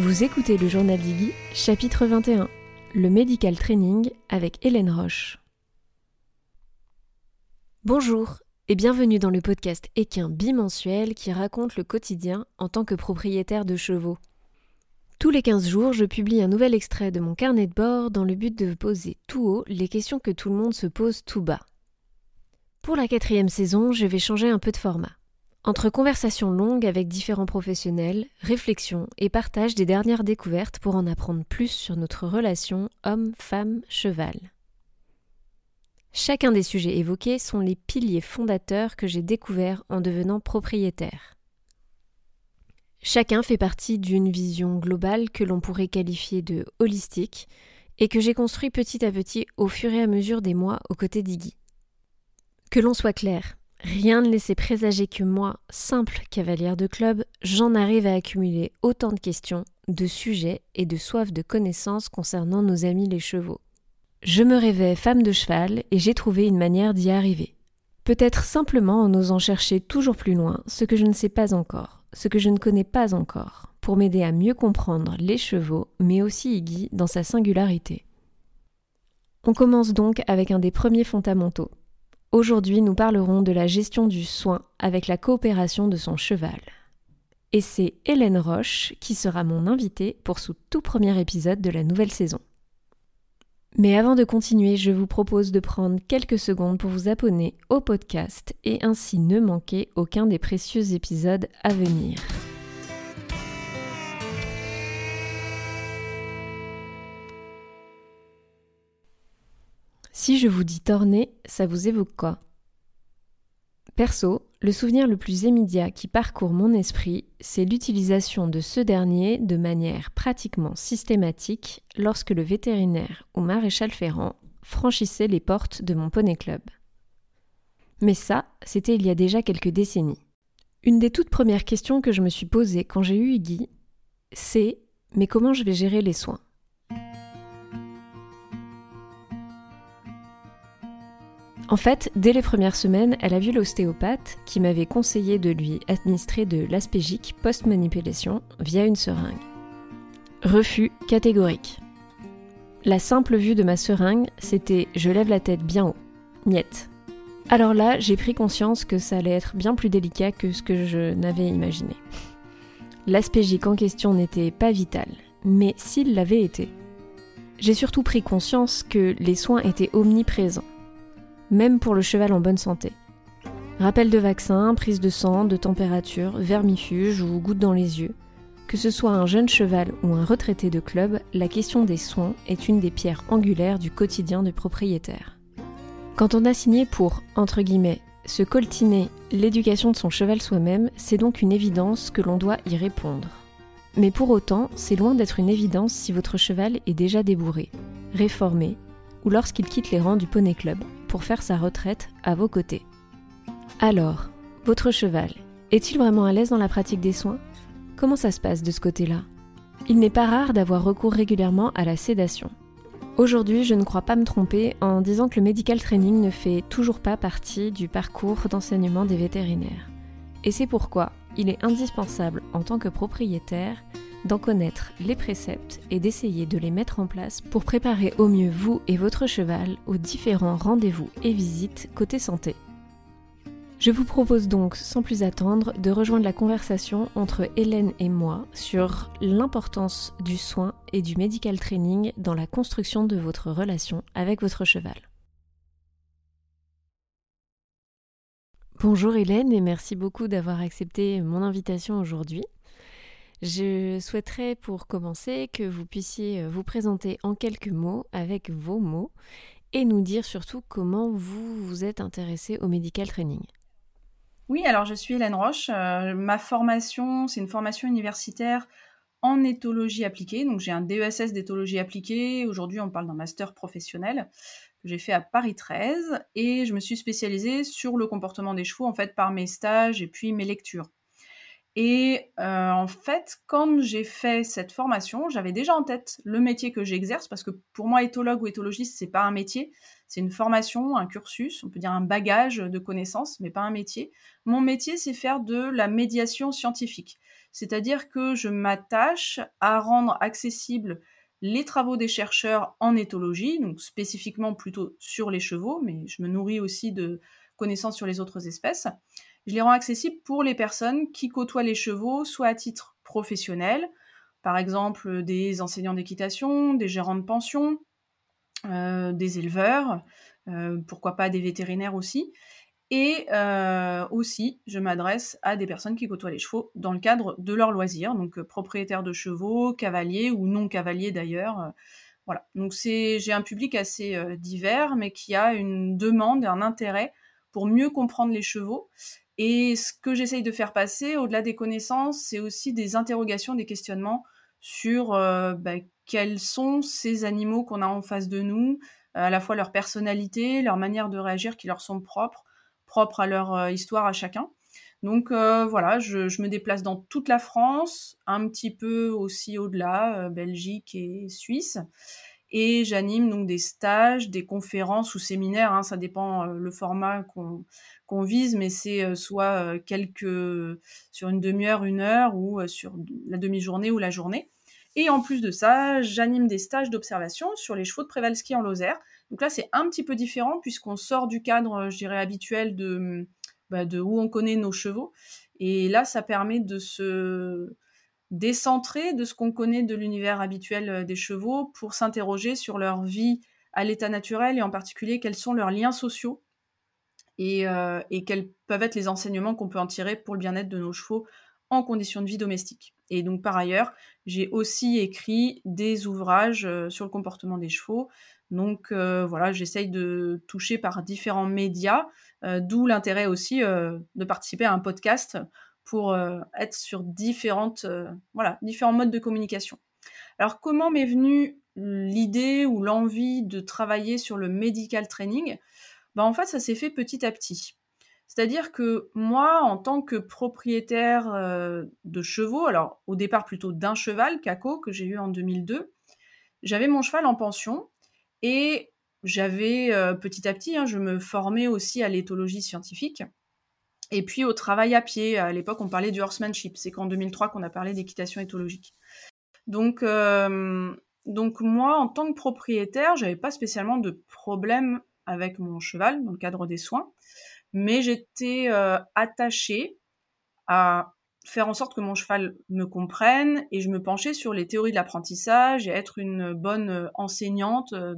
Vous écoutez le journal d'Iggy, chapitre 21, le medical training avec Hélène Roche. Bonjour et bienvenue dans le podcast équin bimensuel qui raconte le quotidien en tant que propriétaire de chevaux. Tous les 15 jours, je publie un nouvel extrait de mon carnet de bord dans le but de poser tout haut les questions que tout le monde se pose tout bas. Pour la quatrième saison, je vais changer un peu de format. Entre conversations longues avec différents professionnels, réflexions et partage des dernières découvertes pour en apprendre plus sur notre relation homme-femme-cheval. Chacun des sujets évoqués sont les piliers fondateurs que j'ai découverts en devenant propriétaire. Chacun fait partie d'une vision globale que l'on pourrait qualifier de holistique et que j'ai construit petit à petit au fur et à mesure des mois aux côtés d'Iggy. Que l'on soit clair, Rien ne laissait présager que moi, simple cavalière de club, j'en arrive à accumuler autant de questions, de sujets et de soif de connaissances concernant nos amis les chevaux. Je me rêvais femme de cheval et j'ai trouvé une manière d'y arriver. Peut-être simplement en osant chercher toujours plus loin ce que je ne sais pas encore, ce que je ne connais pas encore, pour m'aider à mieux comprendre les chevaux, mais aussi Iggy dans sa singularité. On commence donc avec un des premiers fondamentaux, Aujourd'hui, nous parlerons de la gestion du soin avec la coopération de son cheval. Et c'est Hélène Roche qui sera mon invitée pour ce tout premier épisode de la nouvelle saison. Mais avant de continuer, je vous propose de prendre quelques secondes pour vous abonner au podcast et ainsi ne manquer aucun des précieux épisodes à venir. Si je vous dis torner, ça vous évoque quoi? Perso, le souvenir le plus immédiat qui parcourt mon esprit, c'est l'utilisation de ce dernier de manière pratiquement systématique lorsque le vétérinaire ou maréchal ferrant franchissait les portes de mon poney club. Mais ça, c'était il y a déjà quelques décennies. Une des toutes premières questions que je me suis posée quand j'ai eu Iggy, c'est mais comment je vais gérer les soins? En fait, dès les premières semaines, elle a vu l'ostéopathe qui m'avait conseillé de lui administrer de l'aspégique post-manipulation via une seringue. Refus catégorique. La simple vue de ma seringue, c'était je lève la tête bien haut. Niette. Alors là, j'ai pris conscience que ça allait être bien plus délicat que ce que je n'avais imaginé. L'aspégique en question n'était pas vital, mais s'il l'avait été. J'ai surtout pris conscience que les soins étaient omniprésents même pour le cheval en bonne santé. Rappel de vaccin, prise de sang, de température, vermifuge ou goutte dans les yeux. Que ce soit un jeune cheval ou un retraité de club, la question des soins est une des pierres angulaires du quotidien du propriétaire. Quand on a signé pour, entre guillemets, se coltiner l'éducation de son cheval soi-même, c'est donc une évidence que l'on doit y répondre. Mais pour autant, c'est loin d'être une évidence si votre cheval est déjà débourré, réformé, ou lorsqu'il quitte les rangs du poney club pour faire sa retraite à vos côtés. Alors, votre cheval, est-il vraiment à l'aise dans la pratique des soins? Comment ça se passe de ce côté-là? Il n'est pas rare d'avoir recours régulièrement à la sédation. Aujourd'hui, je ne crois pas me tromper en disant que le medical training ne fait toujours pas partie du parcours d'enseignement des vétérinaires. Et c'est pourquoi il est indispensable en tant que propriétaire d'en connaître les préceptes et d'essayer de les mettre en place pour préparer au mieux vous et votre cheval aux différents rendez-vous et visites côté santé. Je vous propose donc sans plus attendre de rejoindre la conversation entre Hélène et moi sur l'importance du soin et du medical training dans la construction de votre relation avec votre cheval. Bonjour Hélène et merci beaucoup d'avoir accepté mon invitation aujourd'hui. Je souhaiterais pour commencer que vous puissiez euh, vous présenter en quelques mots avec vos mots et nous dire surtout comment vous vous êtes intéressé au medical training. Oui, alors je suis Hélène Roche. Euh, ma formation, c'est une formation universitaire en éthologie appliquée. Donc j'ai un DESS d'éthologie appliquée. Aujourd'hui, on parle d'un master professionnel j'ai fait à Paris 13 et je me suis spécialisée sur le comportement des chevaux en fait par mes stages et puis mes lectures. Et euh, en fait, quand j'ai fait cette formation, j'avais déjà en tête le métier que j'exerce, parce que pour moi, éthologue ou éthologiste, c'est pas un métier, C'est une formation, un cursus, on peut dire un bagage de connaissances, mais pas un métier. Mon métier, c'est faire de la médiation scientifique. C'est-à-dire que je m'attache à rendre accessible les travaux des chercheurs en éthologie, donc spécifiquement plutôt sur les chevaux, mais je me nourris aussi de connaissances sur les autres espèces. Je les rends accessibles pour les personnes qui côtoient les chevaux, soit à titre professionnel, par exemple des enseignants d'équitation, des gérants de pension, euh, des éleveurs, euh, pourquoi pas des vétérinaires aussi. Et euh, aussi, je m'adresse à des personnes qui côtoient les chevaux dans le cadre de leurs loisirs, donc propriétaires de chevaux, cavaliers ou non cavaliers d'ailleurs. voilà. Donc c'est, j'ai un public assez divers, mais qui a une demande un intérêt pour mieux comprendre les chevaux. Et ce que j'essaye de faire passer, au-delà des connaissances, c'est aussi des interrogations, des questionnements sur bah, quels sont ces animaux qu'on a en face de nous, à la fois leur personnalité, leur manière de réagir qui leur sont propres, propres à leur euh, histoire à chacun. Donc euh, voilà, je, me déplace dans toute la France, un petit peu aussi au-delà, euh, Belgique et Suisse. Et j'anime donc des stages, des conférences ou séminaires, hein, ça dépend le format qu'on vise, mais c'est soit quelques sur une demi-heure, une heure, ou sur la demi-journée ou la journée. Et en plus de ça, j'anime des stages d'observation sur les chevaux de Prévalski en Lozère. Donc là, c'est un petit peu différent puisqu'on sort du cadre, je dirais, habituel de, bah, de où on connaît nos chevaux. Et là, ça permet de se décentrer de ce qu'on connaît de l'univers habituel euh, des chevaux pour s'interroger sur leur vie à l'état naturel et en particulier quels sont leurs liens sociaux et, euh, et quels peuvent être les enseignements qu'on peut en tirer pour le bien-être de nos chevaux en conditions de vie domestique. Et donc par ailleurs, j'ai aussi écrit des ouvrages euh, sur le comportement des chevaux. Donc euh, voilà, j'essaye de toucher par différents médias, euh, d'où l'intérêt aussi de participer à un podcast pour être sur différentes, voilà, différents modes de communication. Alors comment m'est venue l'idée ou l'envie de travailler sur le medical training? Ben, En fait, ça s'est fait petit à petit. C'est-à-dire que moi, en tant que propriétaire euh, de chevaux, alors au départ plutôt d'un cheval, Caco, que j'ai eu en 2002, j'avais mon cheval en pension et j'avais euh, petit à petit, hein, je me formais aussi à l'éthologie scientifique et puis au travail à pied. À l'époque, on parlait du horsemanship. C'est qu'en 2003 qu'on a parlé d'équitation éthologique. Donc, euh, donc moi, en tant que propriétaire, j'avais pas spécialement de problème avec mon cheval dans le cadre des soins mais j'étais euh, attachée à faire en sorte que mon cheval me comprenne et je me penchais sur les théories de l'apprentissage et être une bonne euh, enseignante euh,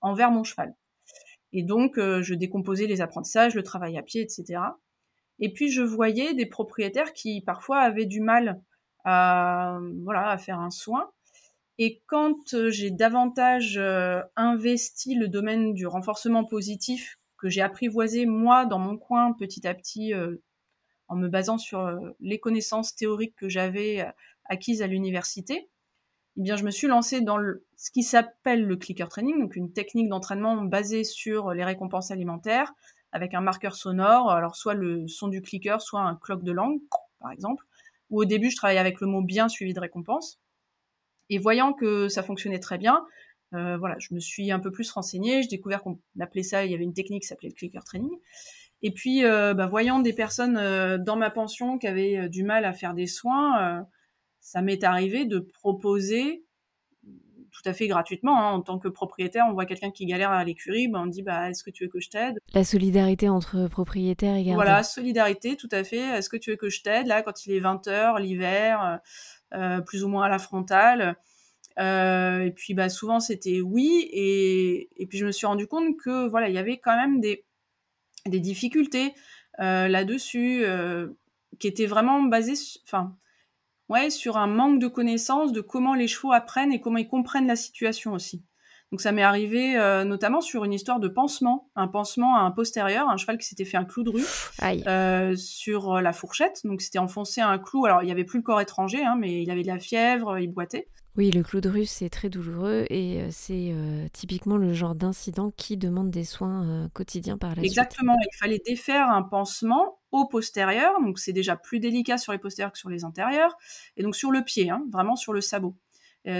envers mon cheval. Et donc, je décomposais les apprentissages, le travail à pied, etc. Et puis, je voyais des propriétaires qui parfois avaient du mal à, voilà, à faire un soin. Et quand j'ai davantage investi le domaine du renforcement positif que j'ai apprivoisé moi dans mon coin petit à petit euh, en me basant sur euh, les connaissances théoriques que j'avais euh, acquises à l'université, eh je me suis lancée dans ce qui s'appelle le clicker training, donc une technique d'entraînement basée sur les récompenses alimentaires avec un marqueur sonore, alors soit le son du clicker, soit un cloque de langue, par exemple. Ou au début, je travaillais avec le mot bien suivi de récompense. Et voyant que ça fonctionnait très bien, euh, voilà, je me suis un peu plus renseignée, j'ai découvert qu'on appelait ça, il y avait une technique qui s'appelait le clicker training. Et puis, euh, bah, voyant des personnes euh, dans ma pension qui avaient du mal à faire des soins, ça m'est arrivé de proposer tout à fait gratuitement. Hein, en tant que propriétaire, on voit quelqu'un qui galère à l'écurie, bah, on dit bah, est-ce que tu veux que je t'aide? La solidarité entre propriétaires et gardeurs. Voilà, solidarité, tout à fait. Est-ce que tu veux que je t'aide? Là, quand il est 20h, l'hiver, plus ou moins à la frontale, euh, et puis bah, souvent c'était oui. Et, et, puis je me suis rendu compte que voilà, il y avait quand même des, des difficultés euh, là-dessus euh, qui étaient vraiment basées enfin, ouais, sur un manque de connaissances de comment les chevaux apprennent et comment ils comprennent la situation aussi. Donc ça m'est arrivé euh, notamment sur une histoire de pansement, un pansement à un postérieur, un cheval qui s'était fait un clou de rue euh, sur la fourchette. Donc c'était enfoncé un clou. Alors il n'y avait plus le corps étranger, hein, mais il avait de la fièvre, il boitait. Oui, le clou de russe, c'est très douloureux et euh, c'est euh, typiquement le genre d'incident qui demande des soins euh, quotidiens par la Exactement, il fallait défaire un pansement au postérieur, donc c'est déjà plus délicat sur les postérieurs que sur les antérieurs, et donc sur le pied, hein, vraiment sur le sabot.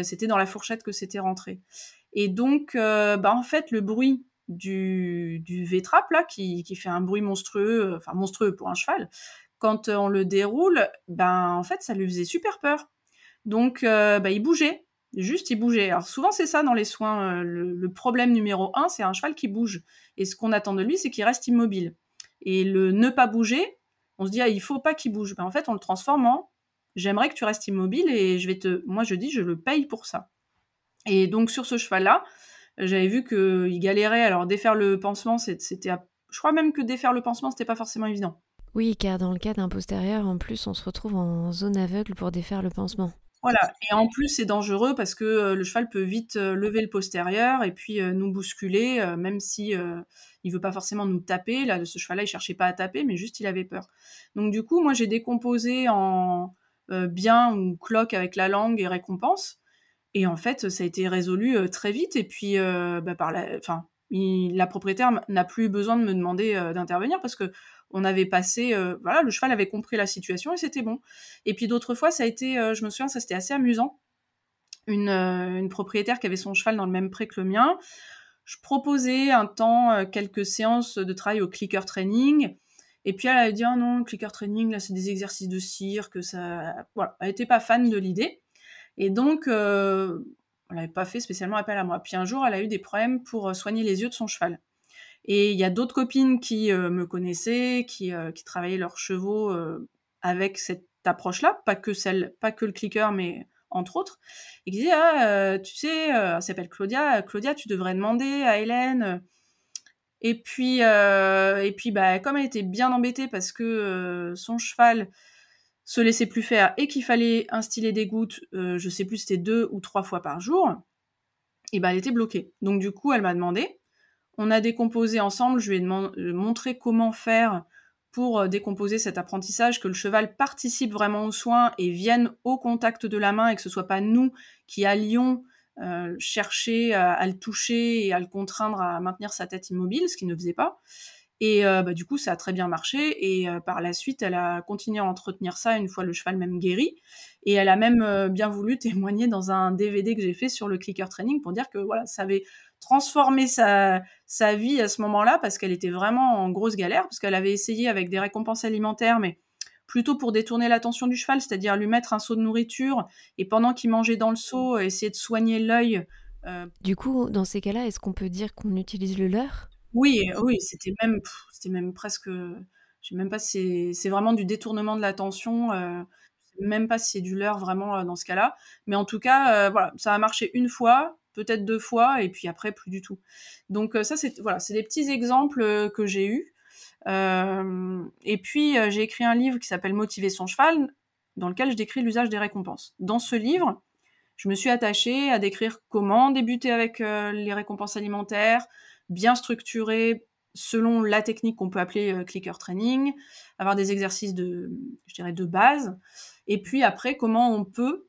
c'était dans la fourchette que c'était rentré. Et donc, bah, en fait, le bruit du, du là, qui, qui, fait un bruit monstrueux, enfin monstrueux pour un cheval, quand on le déroule, ben en fait, ça lui faisait super peur. Donc, euh, ben, il bougeait. Juste, il bougeait. Alors souvent, c'est ça dans les soins. le, problème numéro un, c'est un cheval qui bouge. Et ce qu'on attend de lui, c'est qu'il reste immobile. Et le ne pas bouger, on se dit, ah, il faut pas qu'il bouge. Ben, en fait, on le transforme en, j'aimerais que tu restes immobile et je vais te, moi, je dis, je le paye pour ça. Et donc, sur ce cheval-là, j'avais vu qu'il galérait. Alors, défaire le pansement, c'était, je crois même que défaire le pansement, c'était pas forcément évident. Oui, car dans le cas d'un postérieur, en plus, on se retrouve en zone aveugle pour défaire le pansement. Voilà, et en plus c'est dangereux parce que euh, le cheval peut vite euh, lever le postérieur et puis euh, nous bousculer, même si il veut pas forcément nous taper. Là, ce cheval-là, il cherchait pas à taper, mais juste il avait peur. Donc du coup, moi j'ai décomposé en bien ou cloque avec la langue et récompense. Et en fait, ça a été résolu très vite. Et puis, bah, par la, enfin, la propriétaire n'a plus besoin de me demander d'intervenir parce que on avait passé, euh, voilà, le cheval avait compris la situation et c'était bon. Et puis d'autres fois, ça a été, euh, je me souviens, ça c'était assez amusant. Une, euh, une, propriétaire qui avait son cheval dans le même pré que le mien. Je proposais un temps quelques séances de travail au clicker training. Et puis elle a dit, ah non, clicker training, là, c'est des exercices de cirque, ça, voilà. Elle n'était pas fan de l'idée. Et donc, elle n'avait pas fait spécialement appel à moi. Puis un jour, elle a eu des problèmes pour soigner les yeux de son cheval. Et il y a d'autres copines qui euh, me connaissaient, qui, euh, qui, travaillaient leurs chevaux euh, avec cette approche-là, pas que celle, pas que le clicker, mais entre autres, et qui disaient ah, tu sais, elle s'appelle Claudia, Claudia, tu devrais demander à Hélène. Et puis, et puis, bah, comme elle était bien embêtée parce que son cheval se laissait plus faire et qu'il fallait instiller des gouttes, je sais plus, c'était deux ou trois fois par jour, et ben elle était bloquée. Donc du coup, elle m'a demandé, on a décomposé ensemble, je lui ai euh, montré comment faire pour euh, décomposer cet apprentissage, que le cheval participe vraiment aux soins et vienne au contact de la main et que ce soit pas nous qui allions euh, chercher à, le toucher et à le contraindre à maintenir sa tête immobile, ce qu'il ne faisait pas. Et bah, du coup, ça a très bien marché. Et par la suite, elle a continué à entretenir ça une fois le cheval même guéri. Et elle a même bien voulu témoigner dans un DVD que j'ai fait sur le clicker training pour dire que voilà, ça avait transformer sa, sa vie à ce moment-là parce qu'elle était vraiment en grosse galère, parce qu'elle avait essayé avec des récompenses alimentaires, mais plutôt pour détourner l'attention du cheval, c'est-à-dire lui mettre un seau de nourriture et pendant qu'il mangeait dans le seau, euh, essayer de soigner l'œil. Euh. Du coup, dans ces cas-là, est-ce qu'on peut dire qu'on utilise le leurre? Oui, oui, c'était même, c'était même presque, je sais même pas si c'est vraiment du détournement de l'attention. Euh, même pas si c'est du leurre vraiment euh, dans ce cas-là, mais en tout cas, voilà, ça a marché une fois peut-être deux fois, et puis après plus du tout. Donc euh, ça, c'est voilà, c'est des petits exemples euh, que j'ai eus. Euh, et puis j'ai écrit un livre qui s'appelle Motiver son cheval, dans lequel je décris l'usage des récompenses. Dans ce livre, je me suis attachée à décrire comment débuter avec les récompenses alimentaires, bien structurées selon la technique qu'on peut appeler clicker training, avoir des exercices de, je dirais, de base, et puis après comment on peut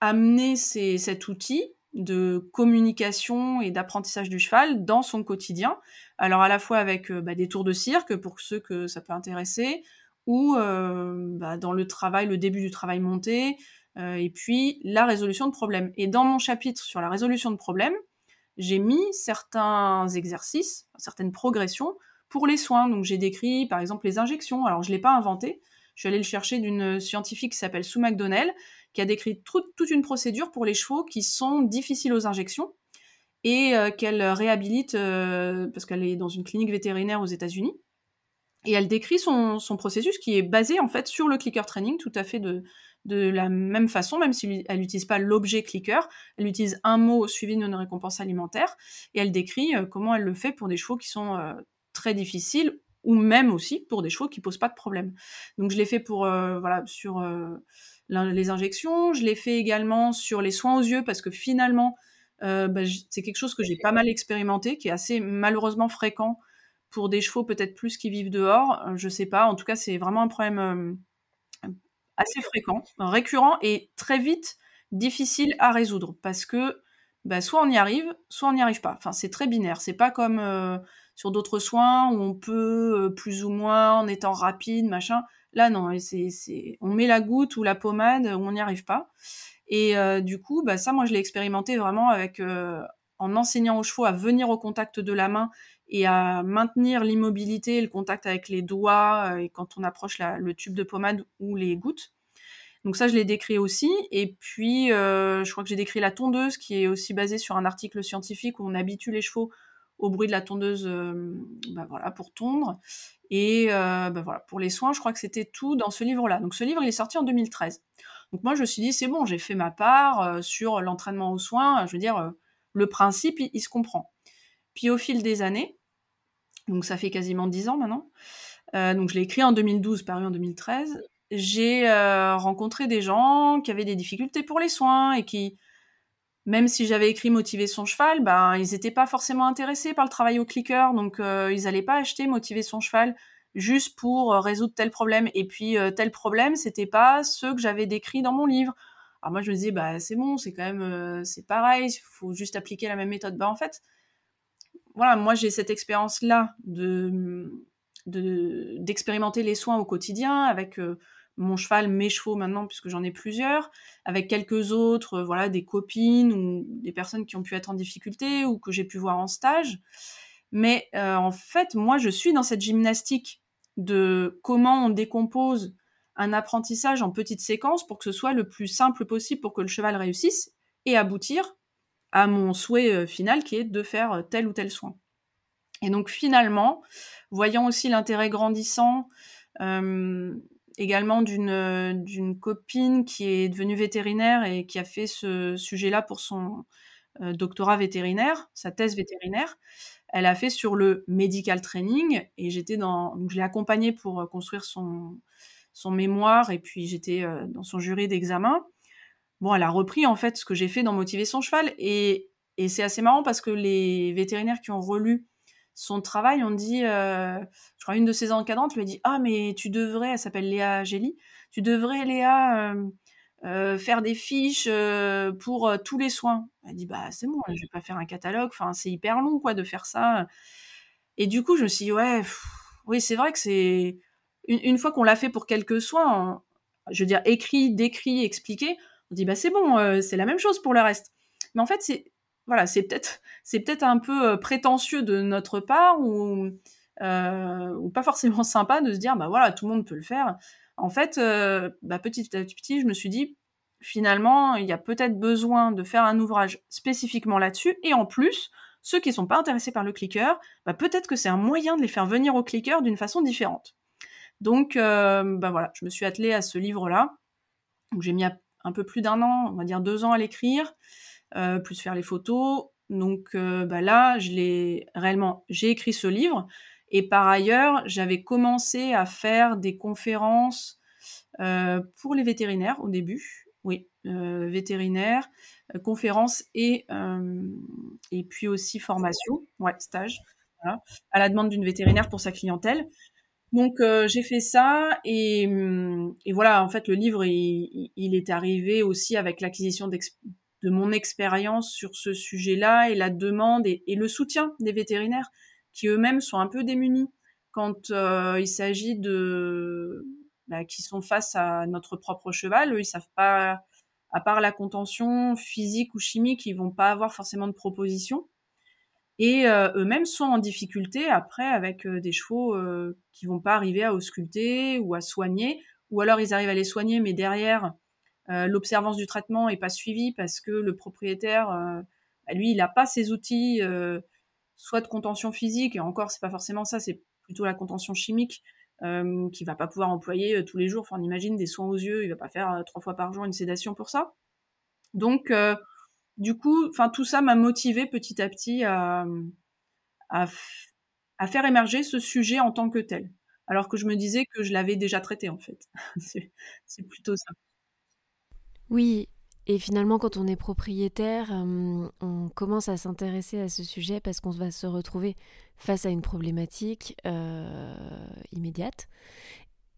amener cet outil de communication et d'apprentissage du cheval dans son quotidien. Alors à la fois avec euh, bah, des tours de cirque pour ceux que ça peut intéresser, ou euh, bah, dans le travail, le début du travail monté, euh, et puis la résolution de problèmes. Et dans mon chapitre sur la résolution de problèmes, j'ai mis certains exercices, certaines progressions pour les soins. Donc j'ai décrit par exemple les injections. Alors je ne l'ai pas inventé, je suis allée le chercher d'une scientifique qui s'appelle Sue McDonnell, qui a décrit toute une procédure pour les chevaux qui sont difficiles aux injections et euh, qu'elle réhabilite euh, parce qu'elle est dans une clinique vétérinaire aux États-Unis. Et elle décrit son, processus qui est basé en fait sur le clicker training, tout à fait de, la même façon, même si elle n'utilise pas l'objet clicker, elle utilise un mot suivi d'une récompense alimentaire, et elle décrit euh, comment elle le fait pour des chevaux qui sont très difficiles, ou même aussi pour des chevaux qui posent pas de problème. Donc je l'ai fait pour voilà sur les injections. Je l'ai fait également sur les soins aux yeux parce que finalement, euh, bah, c'est quelque chose que j'ai pas mal expérimenté, qui est assez malheureusement fréquent pour des chevaux peut-être plus qui vivent dehors. Euh, je sais pas. En tout cas, c'est vraiment un problème euh, assez fréquent, récurrent et très vite difficile à résoudre parce que bah, soit on y arrive, soit on n'y arrive pas. Enfin, c'est très binaire. C'est pas comme sur d'autres soins où on peut plus ou moins en étant rapide, machin. Là, non, c'est, on met la goutte ou la pommade, on n'y arrive pas. Et euh, du coup, bah, ça, moi, je l'ai expérimenté vraiment avec, euh, en enseignant aux chevaux à venir au contact de la main et à maintenir l'immobilité, le contact avec les doigts et quand on approche le tube de pommade ou les gouttes. Donc ça, je l'ai décrit aussi. Et puis, je crois que j'ai décrit la tondeuse, qui est aussi basée sur un article scientifique où on habitue les chevaux au bruit de la tondeuse bah voilà, pour tondre. Et bah voilà, pour les soins, je crois que c'était tout dans ce livre-là. Donc ce livre, il est sorti en 2013. Donc moi, je me suis dit, c'est bon, j'ai fait ma part sur l'entraînement aux soins. Je veux dire, le principe, il, se comprend. Puis au fil des années, donc ça fait quasiment dix ans maintenant, donc je l'ai écrit en 2012, paru en 2013, j'ai rencontré des gens qui avaient des difficultés pour les soins et qui même si j'avais écrit Motiver son cheval, ben, ils n'étaient pas forcément intéressés par le travail au clicker, donc euh, ils n'allaient pas acheter Motiver son cheval juste pour euh, résoudre tel problème. Et puis euh, tel problème, c'était pas ceux que j'avais décrits dans mon livre. Alors moi je me disais bah c'est bon, c'est pareil, il faut juste appliquer la même méthode. Bah en fait, voilà, moi j'ai cette expérience là de d'expérimenter les soins au quotidien avec mon cheval, mes chevaux maintenant, puisque j'en ai plusieurs, avec quelques autres, euh, voilà, des copines ou des personnes qui ont pu être en difficulté ou que j'ai pu voir en stage. Mais euh, en fait, moi, je suis dans cette gymnastique de comment on décompose un apprentissage en petites séquences pour que ce soit le plus simple possible pour que le cheval réussisse et aboutir à mon souhait euh, final qui est de faire tel ou tel soin. Et donc finalement, voyant aussi l'intérêt grandissant également d'une d'une copine qui est devenue vétérinaire et qui a fait ce sujet-là pour son euh, doctorat vétérinaire, sa thèse vétérinaire. Elle a fait sur le medical training et j'étais dans je l'ai accompagnée pour euh, construire son son mémoire et puis j'étais euh, dans son jury d'examen. Bon, elle a repris en fait ce que j'ai fait dans Motiver son cheval et et c'est assez marrant parce que les vétérinaires qui ont relu son travail, on dit, euh, je crois une de ses encadrantes lui a dit ah mais tu devrais, elle s'appelle Léa Gély, tu devrais Léa euh, euh, faire des fiches pour tous les soins. Elle dit bah c'est bon, je vais pas faire un catalogue, enfin c'est hyper long quoi de faire ça. Et du coup je me suis dit ouais, oui c'est vrai que c'est une, fois qu'on l'a fait pour quelques soins, je veux dire écrit, décrit, expliqué, on dit bah c'est bon, c'est la même chose pour le reste. Mais en fait c'est voilà, c'est peut-être un peu euh, prétentieux de notre part ou euh, pas forcément sympa de se dire bah voilà tout le monde peut le faire. En fait, euh, bah, petit à petit, je me suis dit finalement il y a peut-être besoin de faire un ouvrage spécifiquement là-dessus et en plus ceux qui sont pas intéressés par le clicker, bah, peut-être que c'est un moyen de les faire venir au clicker d'une façon différente. Donc bah voilà, je me suis attelée à ce livre-là. J'ai mis un peu plus d'un an, on va dire deux ans à l'écrire. Euh, plus faire les photos. Donc euh, bah là, je l'ai réellement, j'ai écrit ce livre. Et par ailleurs, j'avais commencé à faire des conférences euh, pour les vétérinaires au début. Oui, vétérinaires, conférences et, puis aussi formation, ouais, stage, à la demande d'une vétérinaire pour sa clientèle. Donc j'ai fait ça et, et, voilà, en fait le livre il, il est arrivé aussi avec l'acquisition de mon expérience sur ce sujet-là et la demande et, le soutien des vétérinaires qui eux-mêmes sont un peu démunis quand euh, il s'agit de bah, qui sont face à notre propre cheval. Eux, ils savent pas, à part la contention physique ou chimique, ils vont pas avoir forcément de proposition. Et euh, eux-mêmes sont en difficulté après avec euh, des chevaux qui vont pas arriver à ausculter ou à soigner, ou alors ils arrivent à les soigner, mais derrière l'observance du traitement est pas suivie parce que le propriétaire, euh, bah, lui, il n'a pas ses outils, euh, soit de contention physique, et encore, c'est pas forcément ça, c'est plutôt la contention chimique euh, qu'il va pas pouvoir employer tous les jours. Enfin, on imagine des soins aux yeux, il va pas faire trois fois par jour une sédation pour ça. Donc, du coup, enfin, tout ça m'a motivé petit à petit à faire émerger ce sujet en tant que tel alors que je me disais que je l'avais déjà traité en fait. c'est plutôt ça. Oui, et finalement, quand on est propriétaire, euh, on commence à s'intéresser à ce sujet parce qu'on va se retrouver face à une problématique euh, immédiate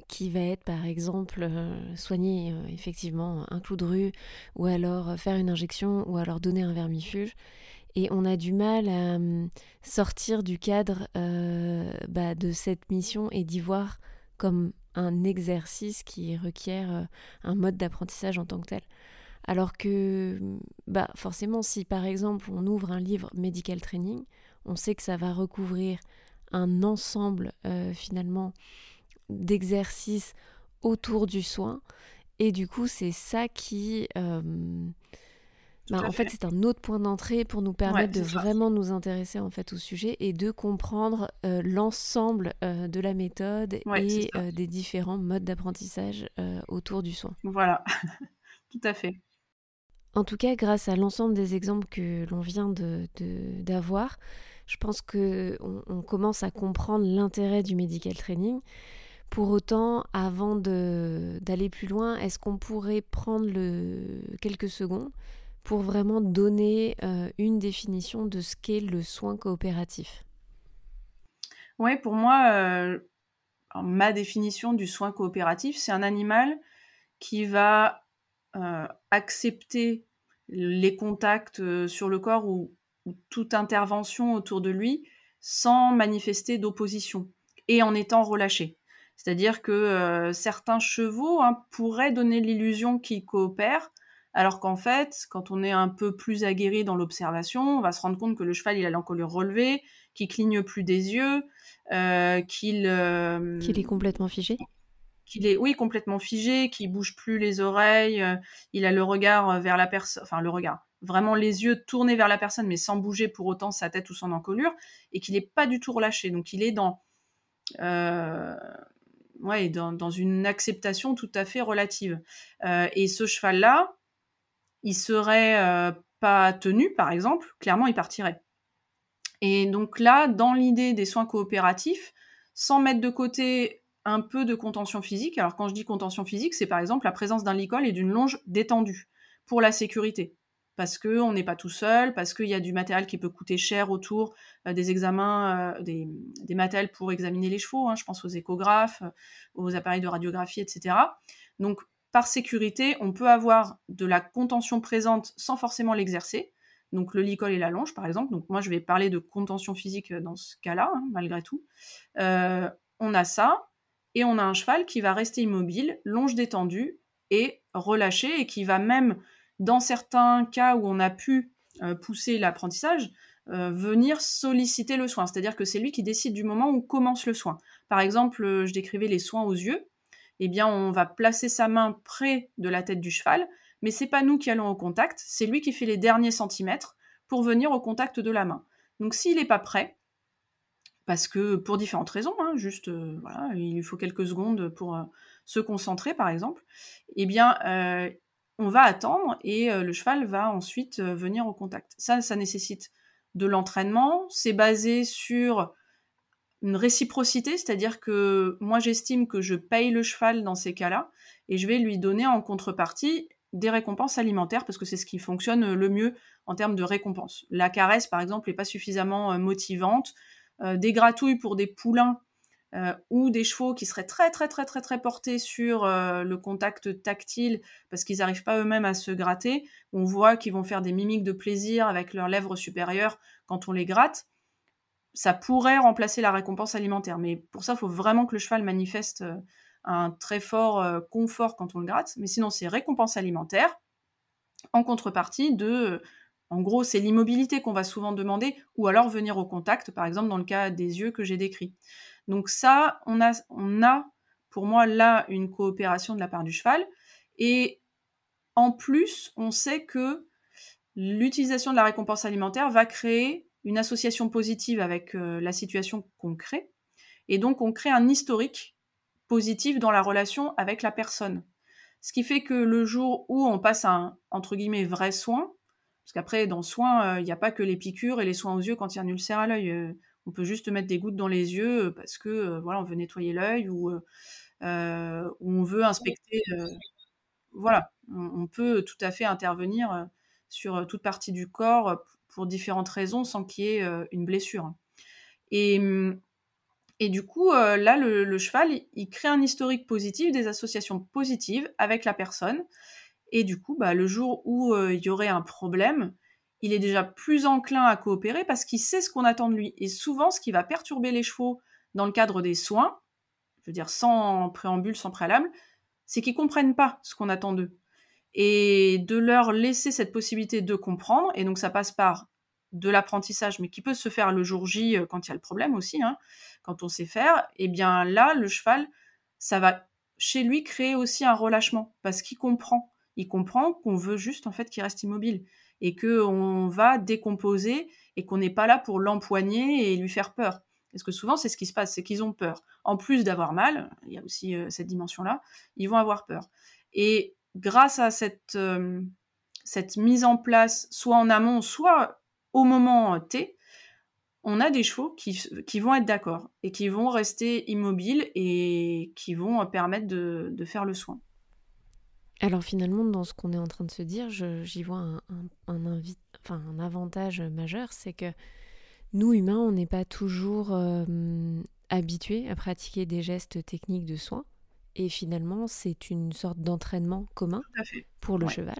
qui va être par exemple euh, soigner effectivement un clou de rue ou alors faire une injection ou alors donner un vermifuge. Et on a du mal à sortir du cadre bah, de cette mission et d'y voir comme un exercice qui requiert euh, un mode d'apprentissage en tant que tel. Alors que, bah, forcément, si par exemple on ouvre un livre medical training, on sait que ça va recouvrir un ensemble euh, finalement d'exercices autour du soin. Et du coup, c'est ça qui... Euh, bah, en fait, c'est un autre point d'entrée pour nous permettre de vraiment nous intéresser en fait au sujet et de comprendre euh, l'ensemble de la méthode et des différents modes d'apprentissage autour du soin. Voilà, tout à fait. En tout cas, grâce à l'ensemble des exemples que l'on vient d'avoir, de, je pense qu'on on commence à comprendre l'intérêt du medical training. Pour autant, avant d'aller plus loin, est-ce qu'on pourrait prendre le, quelques secondes pour vraiment donner euh, une définition de ce qu'est le soin coopératif Oui, pour moi, euh, ma définition du soin coopératif, c'est un animal qui va euh, accepter les contacts sur le corps ou, toute intervention autour de lui sans manifester d'opposition et en étant relâché. C'est-à-dire que certains chevaux hein, pourraient donner l'illusion qu'ils coopèrent, alors qu'en fait, quand on est un peu plus aguerri dans l'observation, on va se rendre compte que le cheval, il a l'encolure relevée, qu'il cligne plus des yeux, qu'il... qu'il est complètement figé qu'il est, oui, complètement figé, qu'il bouge plus les oreilles, euh, il a le regard euh, vers la personne, enfin le regard, vraiment les yeux tournés vers la personne, mais sans bouger pour autant sa tête ou son encolure, et qu'il n'est pas du tout relâché. Donc il est dans, euh, ouais, dans, dans, une acceptation tout à fait relative. et ce cheval-là, il serait pas tenu, par exemple, clairement il partirait. Et donc là, dans l'idée des soins coopératifs, sans mettre de côté un peu de contention physique. Alors quand je dis contention physique, c'est par exemple la présence d'un licol et d'une longe détendue pour la sécurité. Parce qu'on n'est pas tout seul, parce qu'il y a du matériel qui peut coûter cher autour des examens, euh, des, matériels pour examiner les chevaux, hein. je pense aux échographes, aux appareils de radiographie, etc. Donc par sécurité, on peut avoir de la contention présente sans forcément l'exercer. Donc le licol et la longe, par exemple. Donc moi, je vais parler de contention physique dans ce cas-là, hein, malgré tout. on a ça et on a un cheval qui va rester immobile, longe détendue et relâché, et qui va même, dans certains cas où on a pu euh, pousser l'apprentissage, euh, venir solliciter le soin. C'est-à-dire que c'est lui qui décide du moment où commence le soin. Par exemple, euh, je décrivais les soins aux yeux. Eh bien, on va placer sa main près de la tête du cheval, mais c'est pas nous qui allons au contact, c'est lui qui fait les derniers centimètres pour venir au contact de la main. Donc, s'il n'est pas prêt, parce que pour différentes raisons, hein, juste euh, voilà, il lui faut quelques secondes pour euh, se concentrer par exemple, eh bien euh, on va attendre et le cheval va ensuite venir au contact. Ça, ça nécessite de l'entraînement, c'est basé sur une réciprocité, c'est-à-dire que moi j'estime que je paye le cheval dans ces cas-là et je vais lui donner en contrepartie des récompenses alimentaires parce que c'est ce qui fonctionne le mieux en termes de récompenses. La caresse par exemple n'est pas suffisamment motivante, euh, des gratouilles pour des poulains euh, ou des chevaux qui seraient très très très très très portés sur euh, le contact tactile parce qu'ils n'arrivent pas eux-mêmes à se gratter. On voit qu'ils vont faire des mimiques de plaisir avec leurs lèvres supérieures quand on les gratte. Ça pourrait remplacer la récompense alimentaire, mais pour ça, il faut vraiment que le cheval manifeste un très fort confort quand on le gratte. Mais sinon, c'est récompense alimentaire en contrepartie de en gros, c'est l'immobilité qu'on va souvent demander, ou alors venir au contact, par exemple dans le cas des yeux que j'ai décrit. Donc ça, on a, on a pour moi là une coopération de la part du cheval. Et en plus, on sait que l'utilisation de la récompense alimentaire va créer une association positive avec euh, la situation qu'on crée. Et donc, on crée un historique positif dans la relation avec la personne. Ce qui fait que le jour où on passe un, entre guillemets, vrai soin, parce qu'après, dans soins, il n'y a pas que les piqûres et les soins aux yeux quand il y a un ulcère à l'œil. on peut juste mettre des gouttes dans les yeux parce que voilà, on veut nettoyer l'œil ou, on veut inspecter. voilà, on, peut tout à fait intervenir sur toute partie du corps différentes raisons sans qu'il y ait une blessure. Et, et du coup, là, le, cheval, il, crée un historique positif, des associations positives avec la personne. Et du coup, bah, le jour où euh, il y aurait un problème, il est déjà plus enclin à coopérer parce qu'il sait ce qu'on attend de lui. Et souvent, ce qui va perturber les chevaux dans le cadre des soins, je veux dire sans préambule, sans préalable, c'est qu'ils comprennent pas ce qu'on attend d'eux. Et de leur laisser cette possibilité de comprendre. Et donc ça passe par de l'apprentissage, mais qui peut se faire le jour J euh, quand il y a le problème aussi, hein, quand on sait faire. Et bien là, le cheval, ça va chez lui créer aussi un relâchement parce qu'il comprend. Il comprend qu'on veut juste en fait qu'il reste immobile et que on va décomposer et qu'on n'est pas là pour l'empoigner et lui faire peur. Parce que souvent, c'est ce qui se passe, c'est qu'ils ont peur. En plus d'avoir mal, il y a aussi euh, cette dimension-là, ils vont avoir peur. Et grâce à cette, euh, cette mise en place, soit en amont, soit au moment T, on a des chevaux qui, vont être d'accord et qui vont rester immobiles et qui vont permettre de, faire le soin. Alors finalement, dans ce qu'on est en train de se dire, j'y vois un, avantage majeur, c'est que nous, humains, on n'est pas toujours euh, habitués à pratiquer des gestes techniques de soins. Et finalement, c'est une sorte d'entraînement commun pour le cheval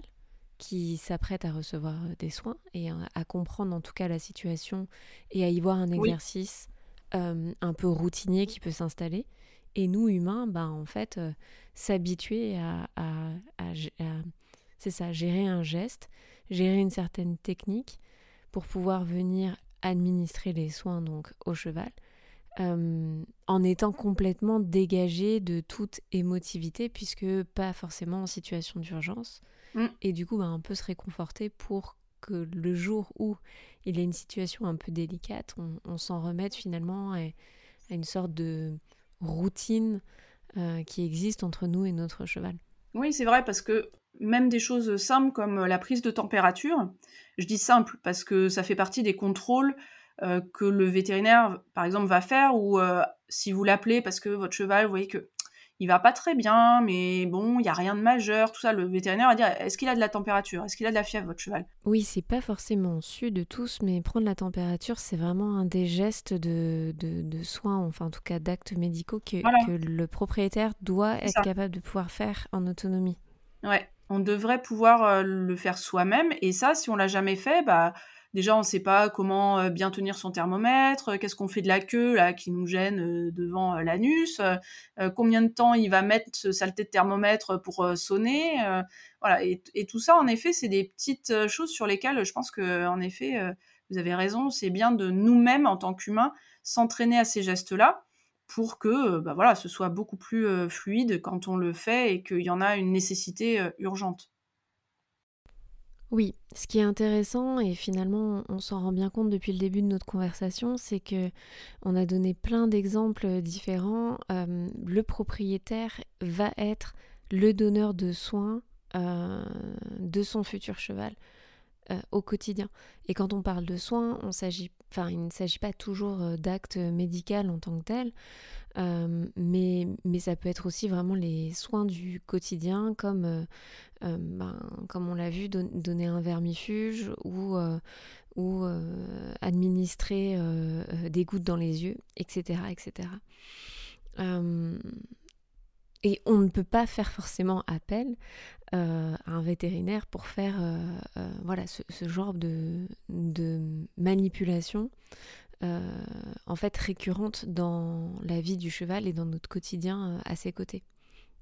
qui s'apprête à recevoir euh, des soins et à, comprendre en tout cas la situation et à y voir un exercice euh, un peu routinier qui peut s'installer. Et nous, humains, ben, en fait, s'habituer à, c'est ça, gérer un geste, gérer une certaine technique pour pouvoir venir administrer les soins donc au cheval, euh, en étant complètement dégagé de toute émotivité, puisque pas forcément en situation d'urgence. Mm. Et du coup, bah, on peut se réconforter pour que le jour où il y a une situation un peu délicate, on, s'en remette finalement à, une sorte de routine euh, qui existe entre nous et notre cheval. Oui, c'est vrai, parce que même des choses simples comme la prise de température, je dis simple parce que ça fait partie des contrôles euh, que le vétérinaire, par exemple, va faire, ou euh, si vous l'appelez parce que votre cheval, vous voyez que il va pas très bien, mais bon, il y a rien de majeur, tout ça. Le vétérinaire va dire est-ce qu'il a de la température? Est-ce qu'il a de la fièvre, votre cheval? Oui, c'est pas forcément su de tous, mais prendre la température, c'est vraiment un des gestes de, de, soins, enfin en tout cas d'actes médicaux que, que, le propriétaire doit être capable de pouvoir faire en autonomie. Ouais, on devrait pouvoir euh, le faire soi-même, et ça, si on l'a jamais fait, bah Déjà, on ne sait pas comment euh, bien tenir son thermomètre, euh, qu'est-ce qu'on fait de la queue là qui nous gêne euh, devant l'anus, combien de temps il va mettre ce saleté de thermomètre pour sonner, voilà. Et, tout ça, en effet, c'est des petites choses sur lesquelles je pense que, en effet, vous avez raison, c'est bien de nous-mêmes en tant qu'humains s'entraîner à ces gestes-là pour que, bah voilà, ce soit beaucoup plus fluide quand on le fait et qu'il y en a une nécessité urgente. Oui, ce qui est intéressant et finalement on s'en rend bien compte depuis le début de notre conversation, c'est que on a donné plein d'exemples différents. Euh, le propriétaire va être le donneur de soins euh, de son futur cheval euh, au quotidien. Et quand on parle de soins, on s'agit, enfin, il ne s'agit pas toujours d'actes médicaux en tant que tel. Euh, mais, mais ça peut être aussi vraiment les soins du quotidien, comme, euh, euh, ben, comme on l'a vu, donner un vermifuge ou, ou administrer des gouttes dans les yeux, etc. etc. et on ne peut pas faire forcément appel à un vétérinaire pour faire voilà, ce, genre de, de manipulation euh, en fait récurrente dans la vie du cheval et dans notre quotidien euh, à ses côtés.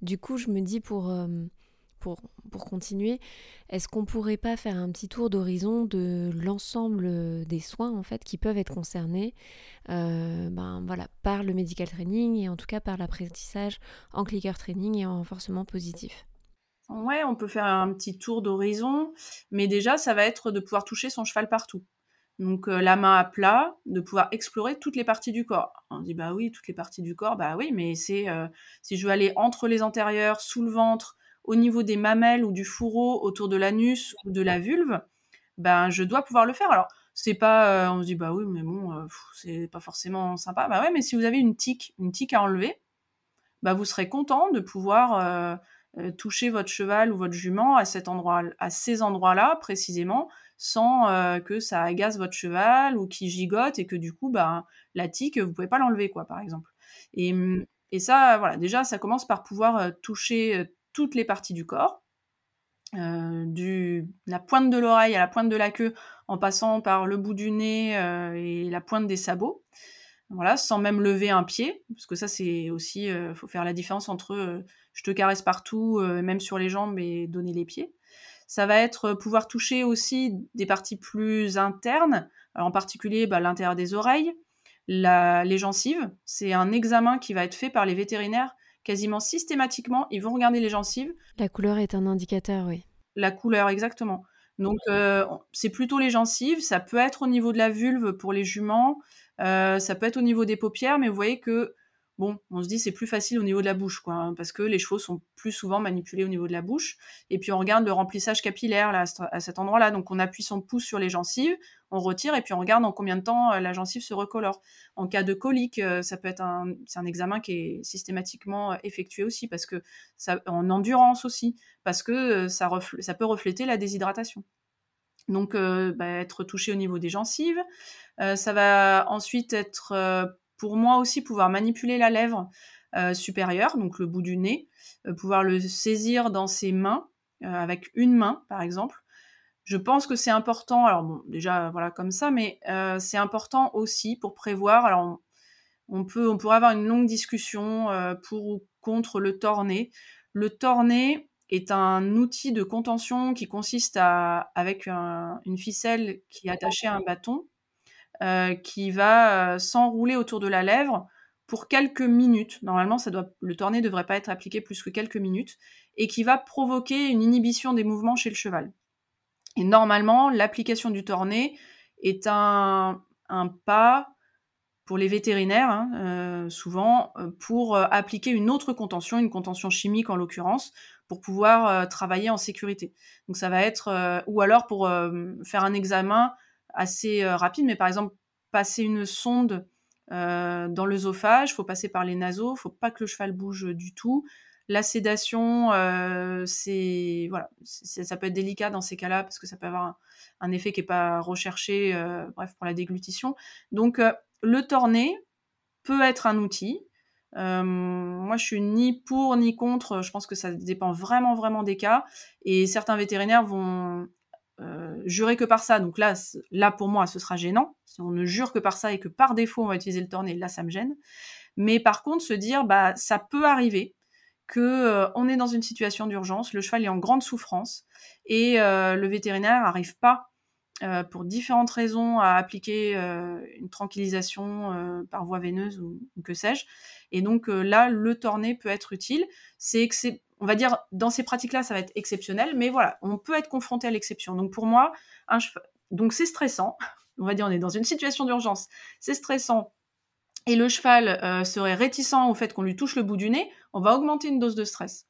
Du coup, je me dis pour, euh, pour, continuer, est-ce qu'on pourrait pas faire un petit tour d'horizon de l'ensemble des soins en fait qui peuvent être concernés ben, voilà, par le medical training et en tout cas par l'apprentissage en clicker training et en renforcement positif? Ouais, on peut faire un petit tour d'horizon, mais déjà, ça va être de pouvoir toucher son cheval partout. Donc euh, la main à plat, de pouvoir explorer toutes les parties du corps. On dit bah oui, toutes les parties du corps, bah oui, mais c'est euh, si je veux aller entre les antérieurs, sous le ventre, au niveau des mamelles ou du fourreau, autour de l'anus ou de la vulve, ben je dois pouvoir le faire. Alors c'est pas, euh, on se dit bah oui, mais bon, c'est pas forcément sympa. Bah ouais, mais si vous avez une tique, une tique à enlever, bah vous serez content de pouvoir toucher votre cheval ou votre jument à cet endroit, à ces endroits-là précisément sans euh, que ça agace votre cheval ou qu'il gigote et que du coup, bah, la tique, vous pouvez pas l'enlever, quoi, par exemple. Et, mmh, et, ça, voilà, déjà, ça commence par pouvoir euh, toucher euh, toutes les parties du corps, du la pointe de l'oreille à la pointe de la queue, en passant par le bout du nez et la pointe des sabots. Voilà, sans même lever un pied, parce que ça, c'est aussi, il faut faire la différence entre je te caresse partout, même sur les jambes et donner les pieds. Ça va être pouvoir toucher aussi des parties plus internes, en particulier bah, l'intérieur des oreilles, les gencives. C'est un examen qui va être fait par les vétérinaires quasiment systématiquement. Ils vont regarder les gencives. La couleur est un indicateur, oui. La couleur, exactement. Donc, euh, c'est plutôt les gencives. Ça peut être au niveau de la vulve pour les juments. Euh, ça peut être au niveau des paupières, mais vous voyez que bon, on se dit c'est plus facile au niveau de la bouche, quoi, hein, parce que les chevaux sont plus souvent manipulés au niveau de la bouche. Et puis on regarde le remplissage capillaire à cet endroit-là. Donc on appuie son pouce sur les gencives, on retire et puis on regarde en combien de temps euh, la gencive se recolore. En cas de colique, euh, ça peut être un, c'est un examen qui est systématiquement euh, effectué aussi parce que ça, en endurance aussi, parce que ça, ça peut refléter la déshydratation. Donc, bah, être touché au niveau des gencives. ça va ensuite être pour moi aussi pouvoir manipuler la lèvre euh, supérieure, donc le bout du nez, euh, pouvoir le saisir dans ses mains, euh, avec une main par exemple. Je pense que c'est important, alors bon, déjà voilà comme ça, mais c'est important aussi pour prévoir. Alors on, peut, on pourrait avoir une longue discussion pour ou contre le torné. Le torné est un outil de contention qui consiste à, avec une ficelle qui est attachée à un bâton, qui va euh, s'enrouler autour de la lèvre pour quelques minutes. Normalement, ça doit, le tourné ne devrait pas être appliqué plus que quelques minutes, et qui va provoquer une inhibition des mouvements chez le cheval. Et normalement, l'application du tourné est un, pas pour les vétérinaires, hein, euh, souvent, pour appliquer une autre contention, une contention chimique en l'occurrence, pour pouvoir travailler en sécurité. Donc ça va être, ou alors pour faire un examen assez euh, rapide, mais par exemple, passer une sonde euh, dans l'œsophage, faut passer par les naseaux, faut pas que le cheval bouge du tout. La sédation, euh, voilà, ça peut être délicat dans ces cas-là parce que ça peut avoir un, effet qui est pas recherché, bref pour la déglutition. Donc le torné peut être un outil. moi, je suis ni pour ni contre. Je pense que ça dépend vraiment, vraiment des cas. Et certains vétérinaires vont euh, jurer que par ça, donc là, là pour moi, ce sera gênant. Si on ne jure que par ça et que par défaut on va utiliser le tourné, là ça me gêne. Mais par contre, se dire, bah ça peut arriver que euh, on est dans une situation d'urgence, le cheval est en grande souffrance et euh, le vétérinaire n'arrive pas pour différentes raisons à appliquer une tranquillisation par voie veineuse ou, que sais-je. Et donc là, le tourné peut être utile. C'est on va dire, dans ces pratiques-là, ça va être exceptionnel, mais voilà, on peut être confronté à l'exception. Donc pour moi, un donc c'est stressant. On va dire, on est dans une situation d'urgence, c'est stressant. Et le cheval euh, serait réticent au fait qu'on lui touche le bout du nez, on va augmenter une dose de stress.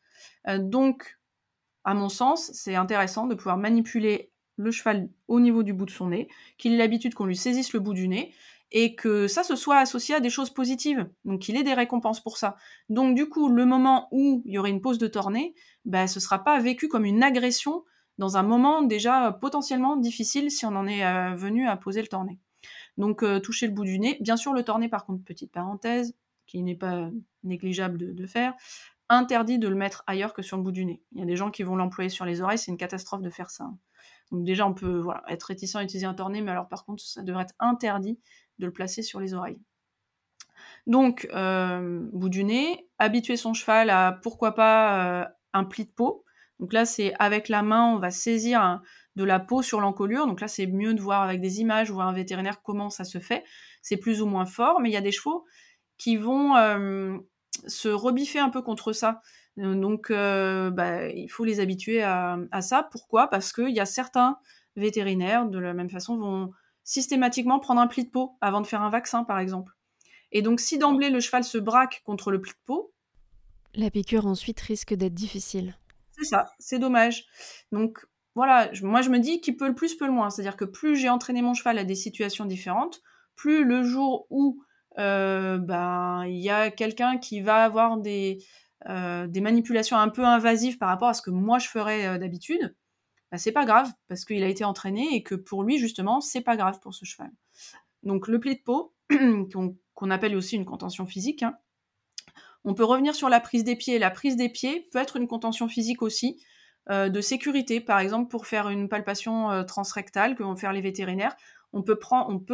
Euh, donc, à mon sens, c'est intéressant de pouvoir manipuler le cheval au niveau du bout de son nez, qu'il ait l'habitude qu'on lui saisisse le bout du nez, et que ça se soit associé à des choses positives, donc qu'il ait des récompenses pour ça. Donc du coup, le moment où il y aurait une pause de tournée, ben, ce sera pas vécu comme une agression dans un moment déjà potentiellement difficile si on en est euh, venu à poser le tourné. Donc euh, toucher le bout du nez. Bien sûr, le tourné, par contre, petite parenthèse, qui n'est pas négligeable de, faire, interdit de le mettre ailleurs que sur le bout du nez. Il y a des gens qui vont l'employer sur les oreilles, c'est une catastrophe de faire ça. Donc déjà, on peut être réticent à utiliser un tourné, mais alors par contre, ça devrait être interdit de le placer sur les oreilles. Donc, euh, bout du nez, habituer son cheval à pourquoi pas euh, un pli de peau. Donc là, c'est avec la main, on va saisir de la peau sur l'encolure. Donc là, c'est mieux de voir avec des images ou un vétérinaire comment ça se fait. C'est plus ou moins fort, mais il y a des chevaux qui vont euh, se rebiffer un peu contre ça. Donc, bah, il faut les habituer à ça. Pourquoi? Parce qu'il y a certains vétérinaires, de la même façon, vont systématiquement prendre un pli de peau avant de faire un vaccin, par exemple. Et donc, si d'emblée le cheval se braque contre le pli de peau, la piqûre ensuite risque d'être difficile. C'est ça, c'est dommage. Donc voilà, moi je me dis qui peut le plus peut le moins. C'est-à-dire que plus j'ai entraîné mon cheval à des situations différentes, plus le jour où euh, ben il y a quelqu'un qui va avoir des, euh, des manipulations un peu invasives par rapport à ce que moi je ferais euh, d'habitude, bah, c'est pas grave parce qu'il a été entraîné et que pour lui justement c'est pas grave pour ce cheval. Donc le pli de peau qu'on appelle aussi une contention physique. Hein. On peut revenir sur la prise des pieds. La prise des pieds peut être une contention physique aussi euh, de sécurité, par exemple pour faire une palpation euh, transrectale que vont faire les vétérinaires. On peut,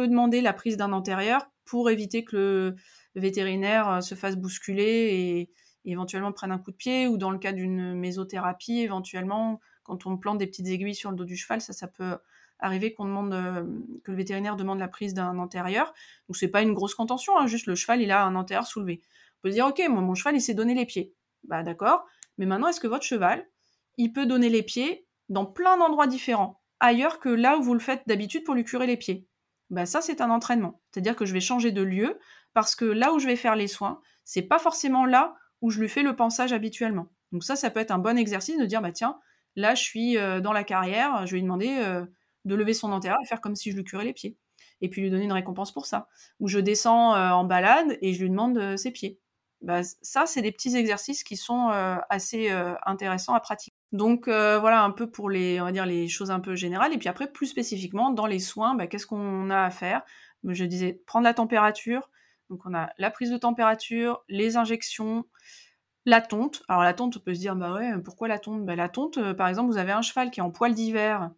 demander la prise d'un antérieur pour éviter que le vétérinaire euh, se fasse bousculer éventuellement prennent un coup de pied, ou dans le cas d'une mésothérapie, éventuellement, quand on plante des petites aiguilles sur le dos du cheval, ça, peut arriver qu'on demande euh, que le vétérinaire demande la prise d'un antérieur. Donc c'est pas une grosse contention, hein, juste le cheval il a un antérieur soulevé. On peut se dire ok, moi mon cheval il s'est donné les pieds. Bah d'accord, mais maintenant est-ce que votre cheval il peut donner les pieds dans plein d'endroits différents, ailleurs que là où vous le faites d'habitude pour lui curer les pieds? Bah ça c'est un entraînement. C'est-à-dire que je vais changer de lieu parce que là où je vais faire les soins, c'est pas forcément là où je lui fais le pansage habituellement. Donc ça, ça peut être un bon exercice de dire bah tiens, là je suis dans la carrière, je vais lui demander de lever son antérieur et faire comme si je lui curais les pieds. Et puis lui donner une récompense pour ça. Ou je descends en balade et je lui demande ses pieds. Bah, ça, c'est des petits exercices qui sont assez intéressants à pratiquer. Donc voilà un peu pour les, on va dire, les choses un peu générales. Et puis après, plus spécifiquement, dans les soins, bah, qu'est-ce qu'on a à faire? Je disais, prendre la température. Donc on a la prise de température, les injections, la tonte. Alors la tonte, on peut se dire, bah ouais, pourquoi la tonte? Bah, La tonte, par exemple, vous avez un cheval qui est en poil d'hiver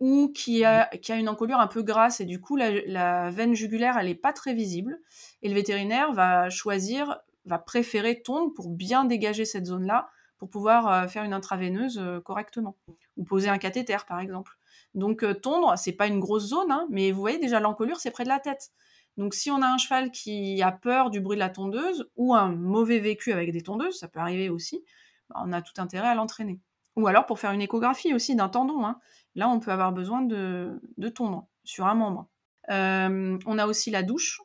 ou qui a, qui a une encolure un peu grasse et du coup la, veine jugulaire elle est pas très visible et le vétérinaire va choisir va préférer tondre pour bien dégager cette zone là pour pouvoir euh, faire une intraveineuse euh, correctement ou poser un cathéter par exemple. Donc euh, tondre c'est pas une grosse zone hein, mais vous voyez déjà l'encolure c'est près de la tête donc si on a un cheval qui a peur du bruit de la tondeuse ou un mauvais vécu avec des tondeuses ça peut arriver aussi bah, on a tout intérêt à l'entraîner ou alors pour faire une échographie aussi d'un tendon hein. Là, on peut avoir besoin de, tondre sur un membre. Euh, on a aussi la douche.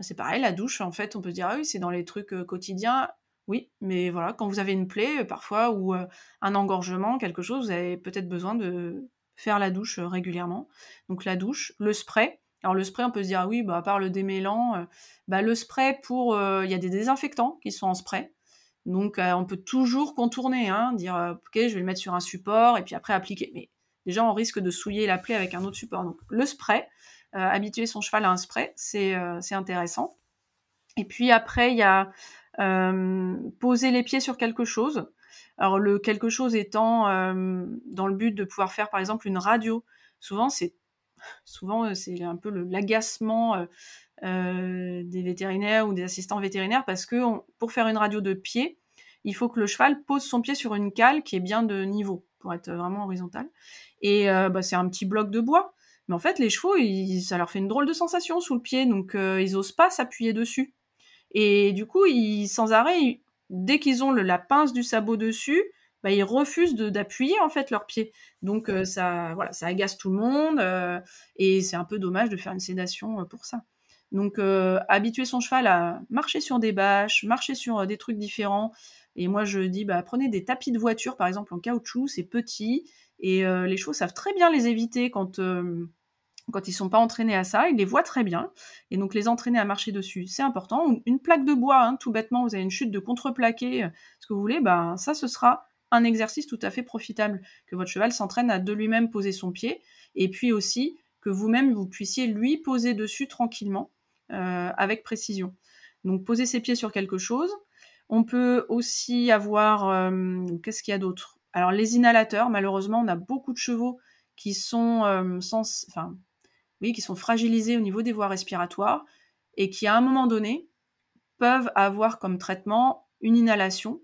C'est pareil, la douche, en fait, on peut se dire, ah oui, c'est dans les trucs euh, quotidiens. Oui, mais voilà, quand vous avez une plaie, euh, parfois, ou un engorgement, quelque chose, vous avez peut-être besoin de faire la douche régulièrement. Donc la douche, le spray. Alors le spray, on peut se dire, ah oui, bah, à part le démêlant, bah, le spray pour... Il y a des désinfectants qui sont en spray. Donc on peut toujours contourner, hein, dire, ok, je vais le mettre sur un support, et puis après appliquer. Mais déjà on risque de souiller la plaie avec un autre support. Donc le spray, euh, habituer son cheval à un spray, euh, c'est intéressant. Et puis après, il y a euh, poser les pieds sur quelque chose. Alors le quelque chose étant dans le but de pouvoir faire par exemple une radio. Souvent c'est souvent c'est un peu l'agacement des vétérinaires ou des assistants vétérinaires parce que pour faire une radio de pied, il faut que le cheval pose son pied sur une cale qui est bien de niveau pour être vraiment horizontal. Et euh, bah, c'est un petit bloc de bois. Mais en fait, les chevaux, ça leur fait une drôle de sensation sous le pied, donc euh, ils osent pas s'appuyer dessus. Et du coup, ils, sans arrêt, dès qu'ils ont le, la pince du sabot dessus, bah, ils refusent d'appuyer en fait leurs pieds. Donc euh, ça, voilà, ça agace tout le monde et c'est un peu dommage de faire une sédation pour ça. Donc habituer son cheval à marcher sur des bâches, marcher sur des trucs différents. Et moi je dis, bah, prenez des tapis de voiture par exemple en caoutchouc, c'est petit, et euh, les chevaux savent très bien les éviter quand, euh, quand ils sont pas entraînés à ça. Ils les voient très bien. Et donc les entraîner à marcher dessus, c'est important. Une plaque de bois, hein, tout bêtement, vous avez une chute de contreplaqué, euh, ce que vous voulez, ben, ça, ce sera exercice tout à fait profitable. Que votre cheval s'entraîne à de lui-même poser son pied. Et puis aussi que vous-même, vous puissiez lui poser dessus tranquillement, avec précision. Donc poser ses pieds sur quelque chose. On peut aussi avoir, qu'est-ce qu'il y a d'autre? Alors les inhalateurs, malheureusement, on a beaucoup de chevaux qui sont euh, enfin, oui, qui sont fragilisés au niveau des voies respiratoires et qui, à un moment donné, peuvent avoir comme traitement une inhalation.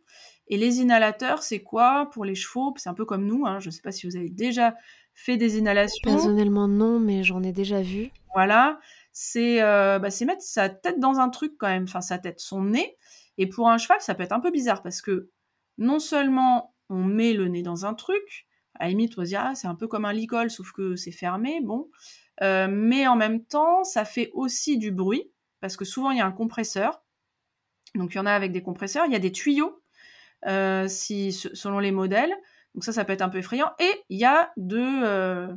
Et les inhalateurs, c'est quoi pour les chevaux? C'est un peu comme nous. Hein. Je ne sais pas si vous avez déjà fait des inhalations. Personnellement, non, mais j'en ai déjà vu. Voilà. C'est euh, bah, mettre sa tête dans un truc quand même, enfin sa tête, son nez. Et pour un cheval, ça peut être un peu bizarre parce que non seulement on met le nez dans un truc. À la limite, on dire, ah, c'est un peu comme un licol, sauf que c'est fermé, bon. Euh, mais en même temps, ça fait aussi du bruit, parce que souvent, il y a un compresseur. Donc, il y en a avec des compresseurs. Il y a des tuyaux, euh, si, selon les modèles. Donc, ça, ça peut être un peu effrayant. Et il y a de,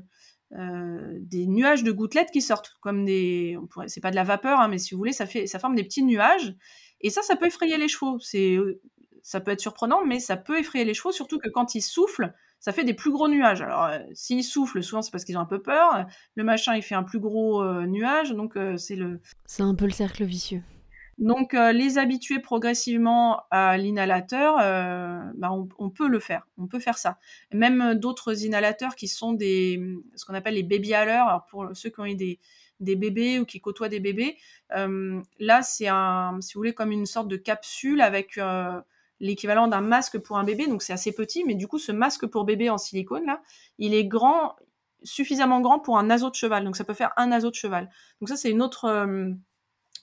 euh, des nuages de gouttelettes qui sortent, comme des. C'est pas de la vapeur, hein, mais si vous voulez, ça, fait, ça forme des petits nuages. Et ça, ça peut effrayer les chevaux. C'est ça peut être surprenant, mais ça peut effrayer les chevaux, surtout que quand ils soufflent, ça fait des plus gros nuages. Alors, euh, s'ils soufflent, souvent c'est parce qu'ils ont un peu peur. Le machin, il fait un plus gros euh, nuage, donc euh, c'est le. C'est un peu le cercle vicieux. Donc, les habituer progressivement à l'inhalateur, bah, on, peut le faire. On peut faire ça. Même d'autres inhalateurs qui sont des, ce qu'on appelle les baby alors pour ceux qui ont eu des, bébés ou qui côtoient des bébés, là, c'est si vous voulez, comme une sorte de capsule avec l'équivalent d'un masque pour un bébé, donc c'est assez petit, mais du coup, ce masque pour bébé en silicone, là, il est grand, suffisamment grand pour un naseau de cheval, donc ça peut faire un naseau de cheval. Donc ça, c'est une autre, euh,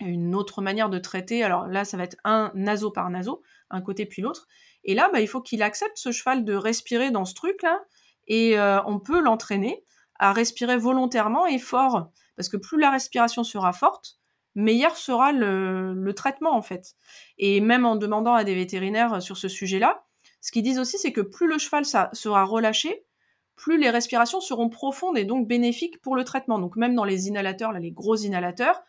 une autre manière de traiter. Alors là, ça va être un naseau par naseau, un côté puis l'autre. Et là, bah, il faut qu'il accepte ce cheval de respirer dans ce truc-là, et euh, on peut l'entraîner à respirer volontairement et fort, parce que plus la respiration sera forte, meilleur sera le, traitement en fait. Et même en demandant à des vétérinaires sur ce sujet-là, ce qu'ils disent aussi, c'est que plus le cheval sera relâché, plus les respirations seront profondes et donc bénéfiques pour le traitement. Donc même dans les inhalateurs, là, les gros inhalateurs,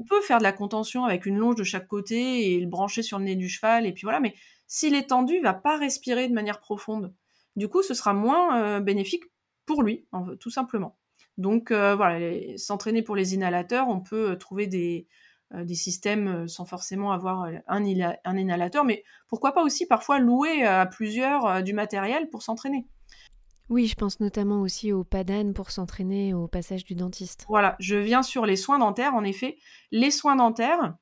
on peut faire de la contention avec une longe de chaque côté et le brancher sur le nez du cheval, et puis voilà, mais s'il est tendu, il va pas respirer de manière profonde. Du coup, ce sera moins euh, bénéfique pour lui, tout simplement. Donc euh, voilà, s'entraîner pour les inhalateurs, on peut euh, trouver des, systèmes sans forcément avoir un, inhalateur, mais pourquoi pas aussi parfois louer à plusieurs du matériel pour s'entraîner. Oui, je pense notamment aussi au PADAN pour s'entraîner au passage du dentiste. Voilà, je viens sur les soins dentaires. En effet, les soins dentaires,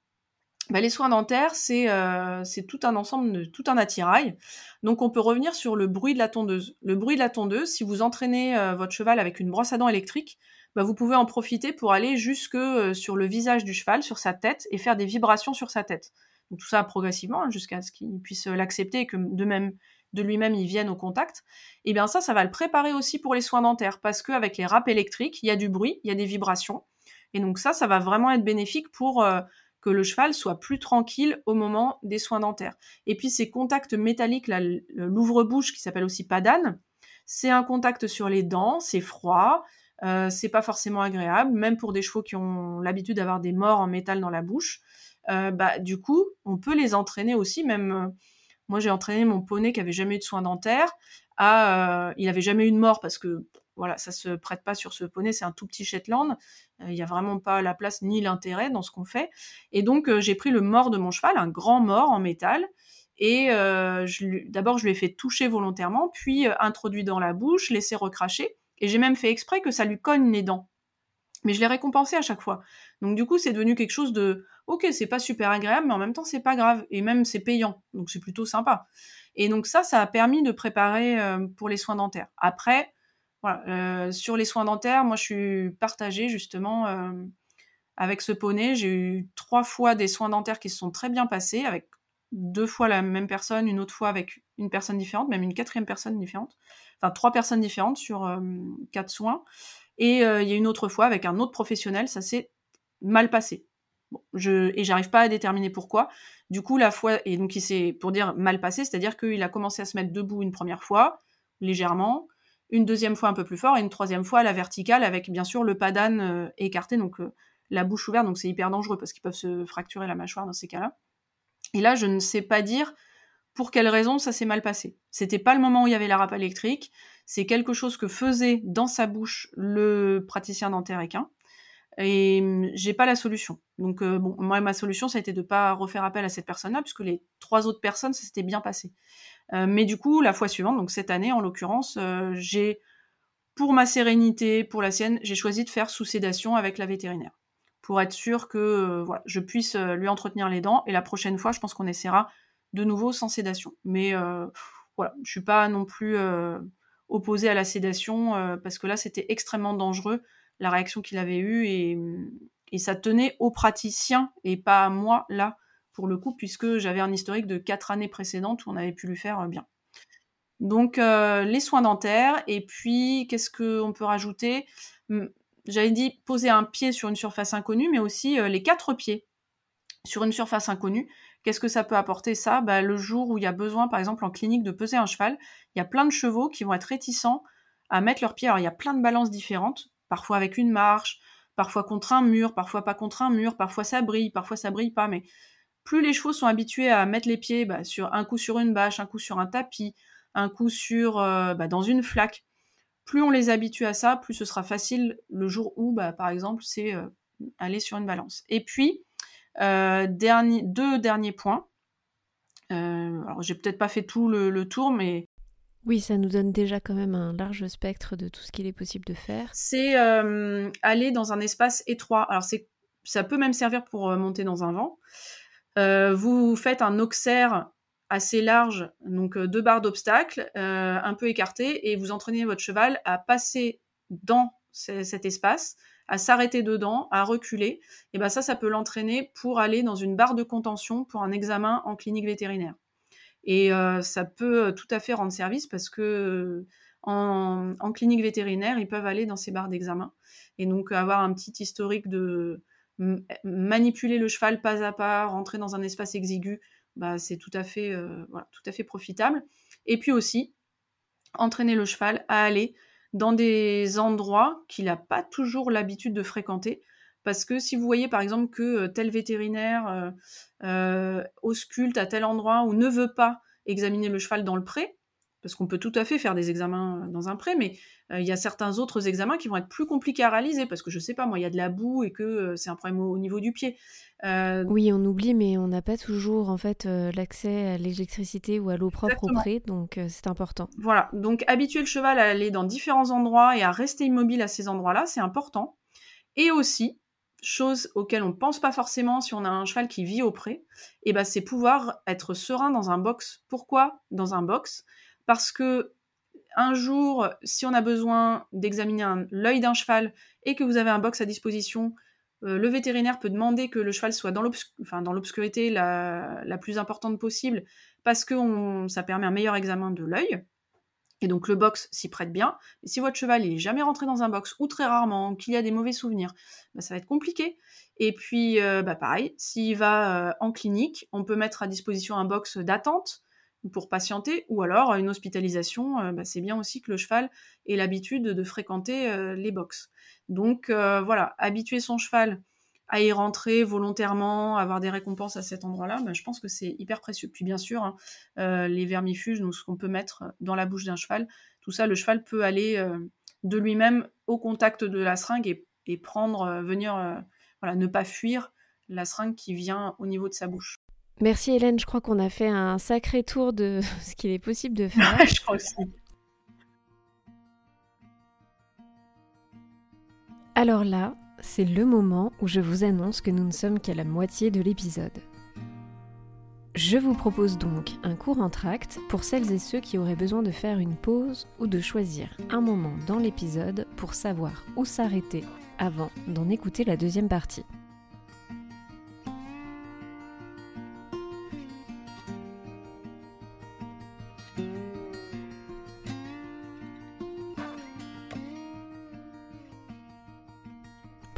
bah, les soins dentaires, euh, c'est tout un ensemble, tout un attirail. Donc on peut revenir sur le bruit de la tondeuse. Le bruit de la tondeuse, si vous entraînez euh, votre cheval avec une brosse à dents électrique, bah, vous pouvez en profiter pour aller jusque euh, sur le visage du cheval, sur sa tête, et faire des vibrations sur sa tête. Donc tout ça progressivement, hein, jusqu'à ce qu'il puisse l'accepter et que de même de lui-même il vienne au contact. Et eh bien ça, ça va le préparer aussi pour les soins dentaires, parce qu'avec les râpes électriques, il y a du bruit, il y a des vibrations. Et donc ça, ça va vraiment être bénéfique pour que le cheval soit plus tranquille au moment des soins dentaires. Et puis ces contacts métalliques, l'ouvre-bouche qui s'appelle aussi padane, c'est un contact sur les dents, c'est froid, euh, c'est pas forcément agréable, même pour des chevaux qui ont l'habitude d'avoir des morts en métal dans la bouche. Euh, bah, du coup, on peut les entraîner aussi, même euh, moi j'ai entraîné mon poney qui avait jamais eu de soins dentaires, à, il avait jamais eu de mort parce que voilà, ça se prête pas sur ce poney, c'est un tout petit Shetland. Euh, il n'y a vraiment pas la place ni l'intérêt dans ce qu'on fait. Et donc, euh, j'ai pris le mort de mon cheval, un grand mort en métal. Et euh, d'abord, je lui ai fait toucher volontairement, puis introduit dans la bouche, laissé recracher. Et j'ai même fait exprès que ça lui cogne les dents. Mais je l'ai récompensé à chaque fois. Donc du coup, c'est devenu quelque chose de ok, c'est pas super agréable, mais en même temps, c'est pas grave. Et même, c'est payant. Donc c'est plutôt sympa. Et donc ça, ça a permis de préparer pour les soins dentaires. Après, voilà, sur les soins dentaires, moi je suis partagée justement avec ce poney. J'ai eu trois fois des soins dentaires qui se sont très bien passés, avec deux fois la même personne, une autre fois avec une personne différente, même une quatrième personne différente. Enfin, trois personnes différentes sur quatre soins. Et il y a une autre fois avec un autre professionnel, ça s'est mal passé. Et j'arrive pas à déterminer pourquoi. Du coup, la fois, et donc il s'est, pour dire mal passé, c'est-à-dire qu'il a commencé à se mettre debout une première fois, légèrement, une deuxième fois un peu plus fort et une troisième fois à la verticale avec bien sûr le padane euh, écarté, donc euh, la bouche ouverte, donc c'est hyper dangereux parce qu'ils peuvent se fracturer la mâchoire dans ces cas-là. Et là, je ne sais pas dire pour quelle raison ça s'est mal passé. C'était pas le moment où il y avait la râpe électrique, c'est quelque chose que faisait dans sa bouche le praticien dentaire équin. Et hum, j'ai pas la solution. Donc euh, bon, moi ma solution ça a été de pas refaire appel à cette personne-là puisque les trois autres personnes ça s'était bien passé. Euh, mais du coup, la fois suivante, donc cette année en l'occurrence, euh, j'ai, pour ma sérénité, pour la sienne, j'ai choisi de faire sous sédation avec la vétérinaire. Pour être sûr que voilà, je puisse lui entretenir les dents. Et la prochaine fois, je pense qu'on essaiera de nouveau sans sédation. Mais voilà, je suis pas non plus opposée à la sédation parce que là, c'était extrêmement dangereux la réaction qu'il avait eue et, et ça tenait au praticien et pas à moi là pour le coup, puisque j'avais un historique de quatre années précédentes où on avait pu lui faire euh, bien. Donc euh, les soins dentaires, et puis qu'est-ce qu'on peut rajouter? J'avais dit poser un pied sur une surface inconnue, mais aussi euh, les quatre pieds sur une surface inconnue. Qu'est-ce que ça peut apporter ça? Bah, Le jour où il y a besoin, par exemple en clinique, de peser un cheval, il y a plein de chevaux qui vont être réticents à mettre leurs pieds. Alors il y a plein de balances différentes, parfois avec une marche, parfois contre un mur, parfois pas contre un mur, parfois ça brille, parfois ça brille pas, mais plus les chevaux sont habitués à mettre les pieds bah, sur un coup sur une bâche, un coup sur un tapis, un coup sur euh, bah, dans une flaque, plus on les habitue à ça, plus ce sera facile le jour où, bah, par exemple, c'est euh, aller sur une balance. Et puis, euh, deux derniers points. alors, j'ai peut-être pas fait tout le, tour, mais oui, ça nous donne déjà quand même un large spectre de tout ce qu'il est possible de faire. C'est aller dans un espace étroit. Alors, c'est, ça peut même servir pour monter dans un vent. Euh, vous faites un auxerre assez large, donc deux barres d'obstacles, un peu écartées, et vous entraînez votre cheval à passer dans cet espace, à s'arrêter dedans, à reculer. Et ben ça, ça peut l'entraîner pour aller dans une barre de contention pour un examen en clinique vétérinaire. Et ça peut tout à fait rendre service parce que en, clinique vétérinaire, ils peuvent aller dans ces barres d'examen et donc avoir un petit historique de manipuler le cheval pas à pas, rentrer dans un espace exigu, bah, c'est tout, tout à fait profitable. Et puis aussi, entraîner le cheval à aller dans des endroits qu'il n'a pas toujours l'habitude de fréquenter. Parce que si vous voyez par exemple que euh, tel vétérinaire euh, euh, ausculte à tel endroit ou ne veut pas examiner le cheval dans le pré, parce qu'on peut tout à fait faire des examens dans un pré, mais il y a certains autres examens qui vont être plus compliqués à réaliser, parce que je sais pas, moi, il y a de la boue et que c'est un problème au, niveau du pied. Oui, on oublie, mais on n'a pas toujours en fait l'accès à l'électricité ou à l'eau propre au pré, donc c'est important. Voilà, donc habituer le cheval à aller dans différents endroits et à rester immobile à ces endroits-là, c'est important. Et aussi, chose auxquelles on ne pense pas forcément si on a un cheval qui vit au pré, et eh ben, c'est pouvoir être serein dans un box. Pourquoi? Dans un box parce que un jour, si on a besoin d'examiner l'œil d'un cheval et que vous avez un box à disposition, euh, le vétérinaire peut demander que le cheval soit dans l'obscurité la, plus importante possible parce que ça permet un meilleur examen de l'œil. Et donc le box s'y prête bien. Si votre cheval n'est jamais rentré dans un box ou très rarement, qu'il y a des mauvais souvenirs, bah, ça va être compliqué. Et puis euh, bah, pareil, s'il va euh, en clinique, on peut mettre à disposition un box d'attente pour patienter, ou alors une hospitalisation, euh, bah, c'est bien aussi que le cheval ait l'habitude de fréquenter les box. Donc voilà, habituer son cheval à y rentrer volontairement, avoir des récompenses à cet endroit-là, bah, je pense que c'est hyper précieux. Puis bien sûr, hein, les vermifuges, donc ce qu'on peut mettre dans la bouche d'un cheval, tout ça, le cheval peut aller de lui-même au contact de la seringue et, et prendre, venir, voilà, ne pas fuir la seringue qui vient au niveau de sa bouche. Merci Hélène, je crois qu'on a fait un sacré tour de ce qu'il est possible de faire. je crois aussi. Alors là, c'est le moment où je vous annonce que nous ne sommes qu'à la moitié de l'épisode. Je vous propose donc un court entracte pour celles et ceux qui auraient besoin de faire une pause ou de choisir un moment dans l'épisode pour savoir où s'arrêter avant d'en écouter la deuxième partie.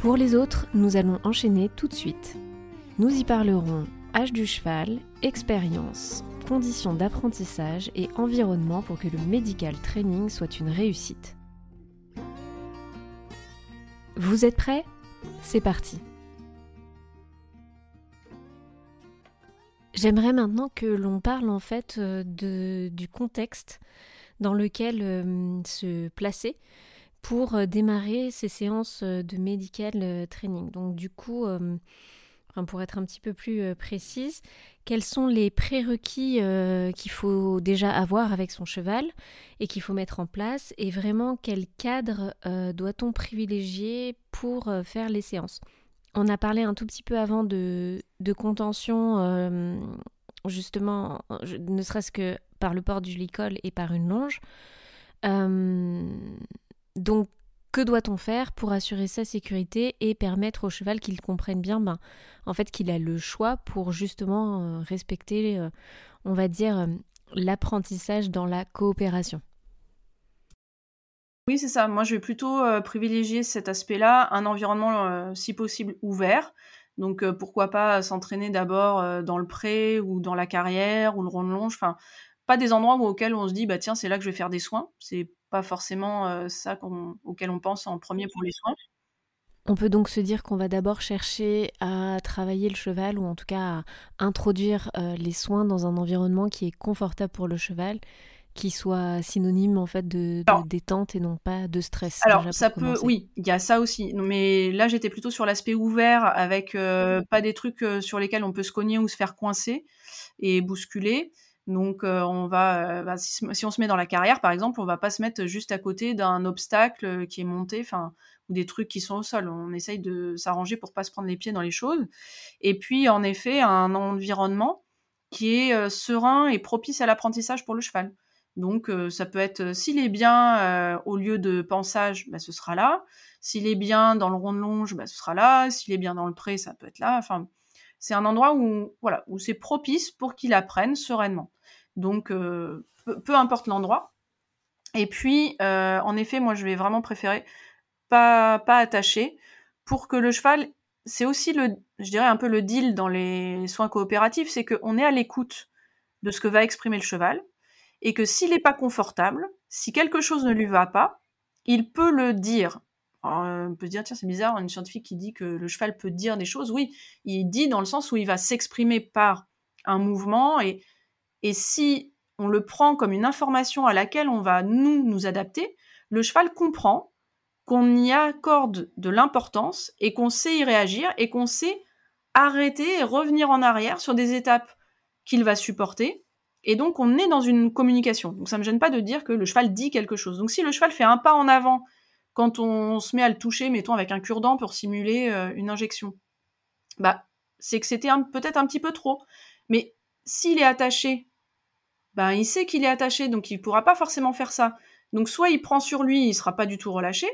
Pour les autres, nous allons enchaîner tout de suite. Nous y parlerons âge du cheval, expérience, conditions d'apprentissage et environnement pour que le medical training soit une réussite. Vous êtes prêts? C'est parti J'aimerais maintenant que l'on parle en fait euh, de, du contexte dans lequel euh, se placer pour euh, démarrer ces séances euh, de medical euh, training. Donc du coup, pour être un petit peu plus précise, quels sont les prérequis qu'il faut déjà avoir avec son cheval et qu'il faut mettre en place et vraiment quel cadre doit-on privilégier pour faire les séances? On a parlé un tout petit peu avant de, de contention, justement, ne serait-ce que par le port du licol et par une longe. Donc, que doit-on faire pour assurer sa sécurité et permettre au cheval qu'il comprenne bien, ben, en fait, qu'il a le choix pour justement euh, respecter, euh, on va dire, euh, l'apprentissage dans la coopération? Oui, c'est ça. Moi, je vais plutôt privilégier cet aspect-là, un environnement, si possible, ouvert. Donc, pourquoi pas s'entraîner d'abord dans le pré ou dans la carrière ou le rond de longe. Enfin, pas des endroits auxquels on se dit, bah tiens, c'est là que je vais faire des soins. Pas forcément euh, ça auquel on pense en premier pour les soins. On peut donc se dire qu'on va d'abord chercher à travailler le cheval ou en tout cas à introduire euh, les soins dans un environnement qui est confortable pour le cheval, qui soit synonyme en fait de, détente et non pas de stress. Alors ça peut, oui, il y a ça aussi. Mais là j'étais plutôt sur l'aspect ouvert avec euh, pas des trucs sur lesquels on peut se cogner ou se faire coincer et bousculer. Donc, euh, on va, euh, bah, si, on se met dans la carrière, par exemple, on va pas se mettre juste à côté d'un obstacle euh, qui est monté, enfin, ou des trucs qui sont au sol. On essaye de s'arranger pour pas se prendre les pieds dans les choses. Et puis, en effet, un environnement qui est serein et propice à l'apprentissage pour le cheval. Donc ça peut être s'il est bien au lieu de pensage, bah, ce sera là. S'il est bien dans le rond de longe, bah, ce sera là. S'il est bien dans le pré, ça peut être là. Enfin, c'est un endroit où voilà où c'est propice pour qu'il apprenne sereinement. Donc peu, importe l'endroit. Et puis en effet, moi je vais vraiment préférer pas pas attacher pour que le cheval c'est aussi le, je dirais un peu le deal dans les soins coopératifs, c'est qu'on est à l'écoute de ce que va exprimer le cheval, et que s'il n'est pas confortable, si quelque chose ne lui va pas, il peut le dire. On peut se dire, tiens, c'est bizarre, une scientifique qui dit que le cheval peut dire des choses. Oui, il dit dans le sens où il va s'exprimer par un mouvement, et, et si on le prend comme une information à laquelle on va nous nous adapter, le cheval comprend qu'on y accorde de l'importance et qu'on sait y réagir et qu'on sait arrêter et revenir en arrière sur des étapes qu'il va supporter. Et donc on est dans une communication. Donc ça me gêne pas de dire que le cheval dit quelque chose. Donc si le cheval fait un pas en avant quand on se met à le toucher, mettons avec un cure-dent pour simuler euh, une injection, bah c'est que c'était peut-être un petit peu trop. Mais s'il est attaché, bah il sait qu'il est attaché, donc il pourra pas forcément faire ça. Donc soit il prend sur lui, il sera pas du tout relâché,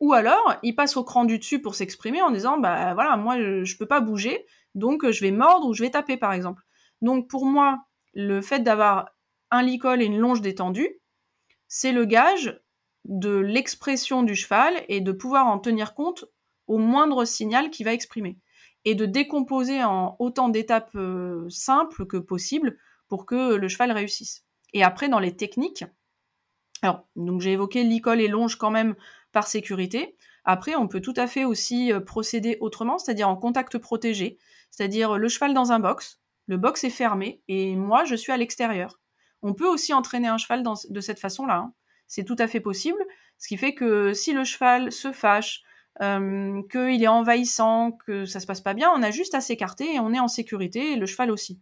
ou alors, il passe au cran du dessus pour s'exprimer en disant, bah voilà, moi je, je peux pas bouger, donc je vais mordre ou je vais taper par exemple. Donc pour moi, le fait d'avoir un licol et une longe détendue, c'est le gage de l'expression du cheval et de pouvoir en tenir compte au moindre signal qu'il va exprimer. Et de décomposer en autant d'étapes euh, simples que possible pour que le cheval réussisse. Et après, dans les techniques, alors, donc j'ai évoqué licol et longe quand même par sécurité. Après, on peut tout à fait aussi euh, procéder autrement, c'est-à-dire en contact protégé, c'est-à-dire le cheval dans un box, le box est fermé et moi je suis à l'extérieur. On peut aussi entraîner un cheval de cette façon-là. Hein. C'est tout à fait possible, ce qui fait que si le cheval se fâche, euh, qu'il est envahissant, que ça se passe pas bien, on a juste à s'écarter et on est en sécurité, et le cheval aussi.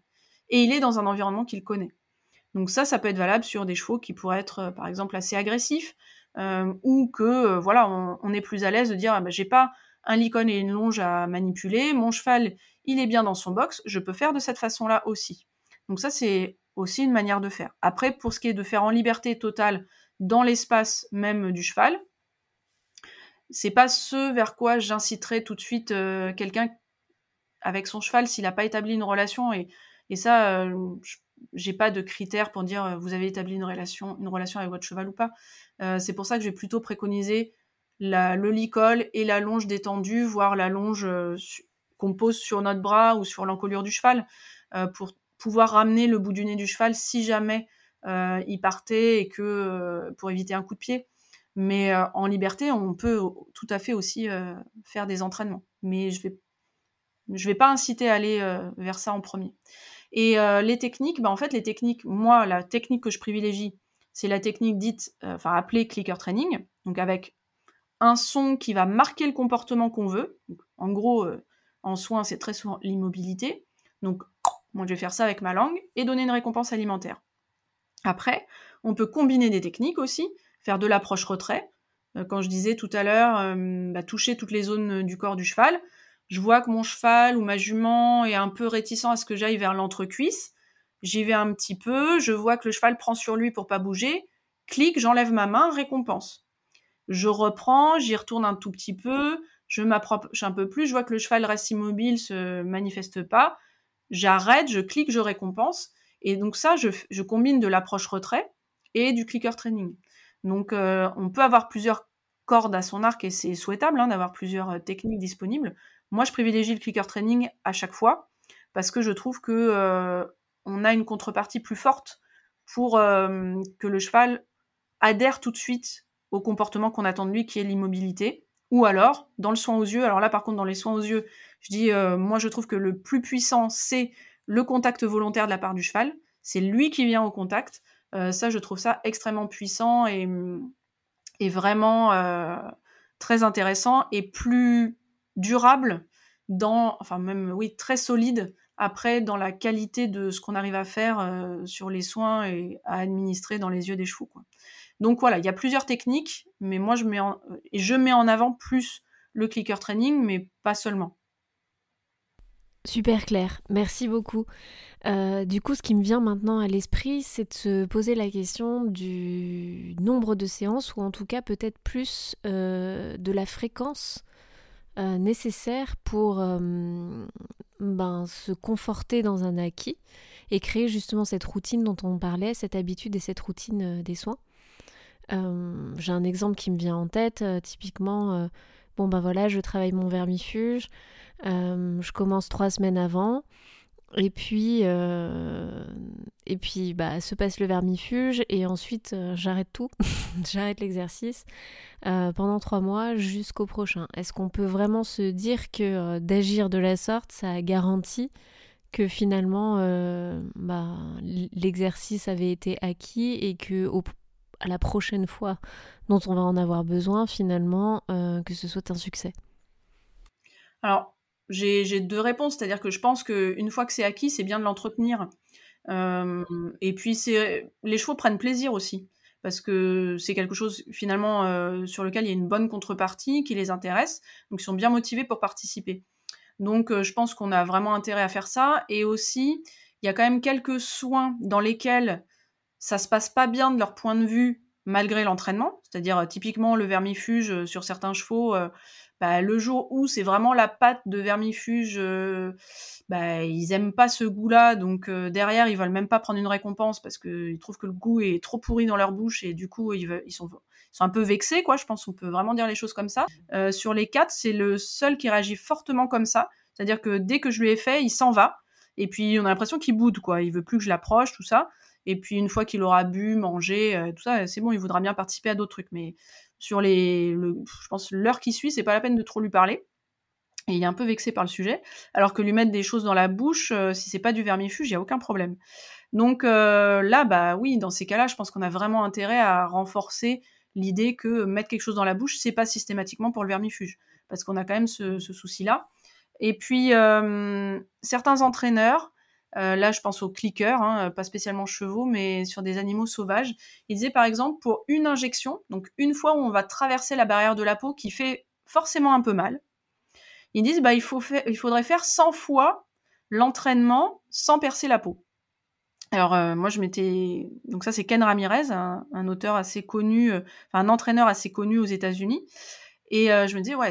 Et il est dans un environnement qu'il connaît. Donc ça, ça peut être valable sur des chevaux qui pourraient être, euh, par exemple, assez agressifs, euh, ou que voilà, on, est plus à l'aise de dire ah, bah, j'ai pas un licon et une longe à manipuler, mon cheval il est bien dans son box, je peux faire de cette façon-là aussi. Donc ça c'est aussi une manière de faire. Après pour ce qui est de faire en liberté totale dans l'espace même du cheval, c'est pas ce vers quoi j'inciterai tout de suite euh, quelqu'un avec son cheval s'il n'a pas établi une relation et, ça j'ai pas de critères pour dire vous avez établi une relation, avec votre cheval ou pas. Euh, c'est pour ça que je vais plutôt préconiser la, le licol et la longe détendue, voire la longe euh, qu'on pose sur notre bras ou sur l'encolure du cheval, euh, pour pouvoir ramener le bout du nez du cheval si jamais il partait et que pour éviter un coup de pied. Mais en liberté, on peut tout à fait aussi faire des entraînements. Mais je vais je vais pas inciter à aller vers ça en premier. Et les techniques, bah en fait, les techniques, moi, la technique que je privilégie, c'est la technique dite, euh, enfin appelée clicker training, donc avec un son qui va marquer le comportement qu'on veut. en gros, euh, en soins, c'est très souvent l'immobilité. Donc, moi, je vais faire ça avec ma langue et donner une récompense alimentaire. Après, on peut combiner des techniques aussi, faire de l'approche retrait. Euh, quand je disais tout à l'heure, bah, toucher toutes les zones du corps du cheval, je vois que mon cheval ou ma jument est un peu réticent à ce que j'aille vers l'entrecuisse. J'y vais un petit peu, je vois que le cheval prend sur lui pour pas bouger, clique, j'enlève ma main, récompense. Je reprends, j'y retourne un tout petit peu, je m'approche un peu plus, je vois que le cheval reste immobile, se manifeste pas, j'arrête, je clique, je récompense. Et donc ça, je, combine de l'approche retrait et du clicker training. Donc euh, on peut avoir plusieurs cordes à son arc et c'est souhaitable hein, d'avoir plusieurs euh, techniques disponibles. Moi, je privilégie le clicker training à chaque fois parce que je trouve que euh, on a une contrepartie plus forte pour que le cheval adhère tout de suite au comportement qu'on attend de lui, qui est l'immobilité. Ou alors, dans le soin aux yeux, alors là par contre, dans les soins aux yeux, je dis, moi je trouve que le plus puissant, c'est le contact volontaire de la part du cheval. C'est lui qui vient au contact. Euh, ça, je trouve ça extrêmement puissant et, vraiment très intéressant et plus durable dans, enfin même, oui, très solide après, dans la qualité de ce qu'on arrive à faire euh, sur les soins et à administrer dans les yeux des chevaux. Donc voilà, il y a plusieurs techniques, mais moi je mets je mets en avant plus le clicker training, mais pas seulement. Super clair, merci beaucoup. Euh, du coup, ce qui me vient maintenant à l'esprit, c'est de se poser la question du nombre de séances, ou en tout cas peut-être plus euh, de la fréquence euh, nécessaire pour ben, se conforter dans un acquis et créer justement cette routine dont on parlait, cette habitude et cette routine des soins. J'ai un exemple qui me vient en tête, typiquement, bon ben voilà, je travaille mon vermifuge, euh, je commence trois semaines avant. Et puis, euh, et puis bah, se passe le vermifuge et ensuite euh, j'arrête tout, j'arrête l'exercice pendant trois mois jusqu'au prochain. Est-ce qu'on peut vraiment se dire que d'agir de la sorte, ça garantit que finalement bah, l'exercice avait été acquis et que la prochaine fois dont on va en avoir besoin, finalement, que ce soit un succès Alors, j'ai deux réponses, c'est-à-dire que je pense qu'une fois que c'est acquis, c'est bien de l'entretenir. Euh, et puis, les chevaux prennent plaisir aussi, parce que c'est quelque chose finalement euh, sur lequel il y a une bonne contrepartie qui les intéresse, donc ils sont bien motivés pour participer. Donc, euh, je pense qu'on a vraiment intérêt à faire ça. Et aussi, il y a quand même quelques soins dans lesquels ça se passe pas bien de leur point de vue malgré l'entraînement, c'est-à-dire typiquement le vermifuge sur certains chevaux bah, le jour où c'est vraiment la pâte de vermifuge, euh, bah, ils aiment pas ce goût-là, donc euh, derrière ils veulent même pas prendre une récompense parce qu'ils trouvent que le goût est trop pourri dans leur bouche et du coup ils, sont, un peu vexés, quoi. Je pense qu'on peut vraiment dire les choses comme ça. Euh, sur les quatre, c'est le seul qui réagit fortement comme ça, c'est-à-dire que dès que je lui ai fait, il s'en va et puis on a l'impression qu'il boude, quoi. Il veut plus que je l'approche, tout ça. Et puis une fois qu'il aura bu, mangé, tout ça, c'est bon, il voudra bien participer à d'autres trucs. Mais sur les, je pense l'heure qui suit, c'est pas la peine de trop lui parler. Et il est un peu vexé par le sujet, alors que lui mettre des choses dans la bouche, euh, si c'est pas du vermifuge, il y a aucun problème. Donc euh, là, bah oui, dans ces cas-là, je pense qu'on a vraiment intérêt à renforcer l'idée que mettre quelque chose dans la bouche, c'est pas systématiquement pour le vermifuge, parce qu'on a quand même ce, souci-là. Et puis euh, certains entraîneurs euh, là, je pense aux clickers, hein, pas spécialement chevaux, mais sur des animaux sauvages. Il disait par exemple pour une injection, donc une fois où on va traverser la barrière de la peau qui fait forcément un peu mal, ils disent bah, il, faut il faudrait faire 100 fois l'entraînement sans percer la peau. Alors euh, moi je m'étais donc ça c'est Ken Ramirez, un, auteur assez connu, euh, un entraîneur assez connu aux États-Unis, et je me disais ouais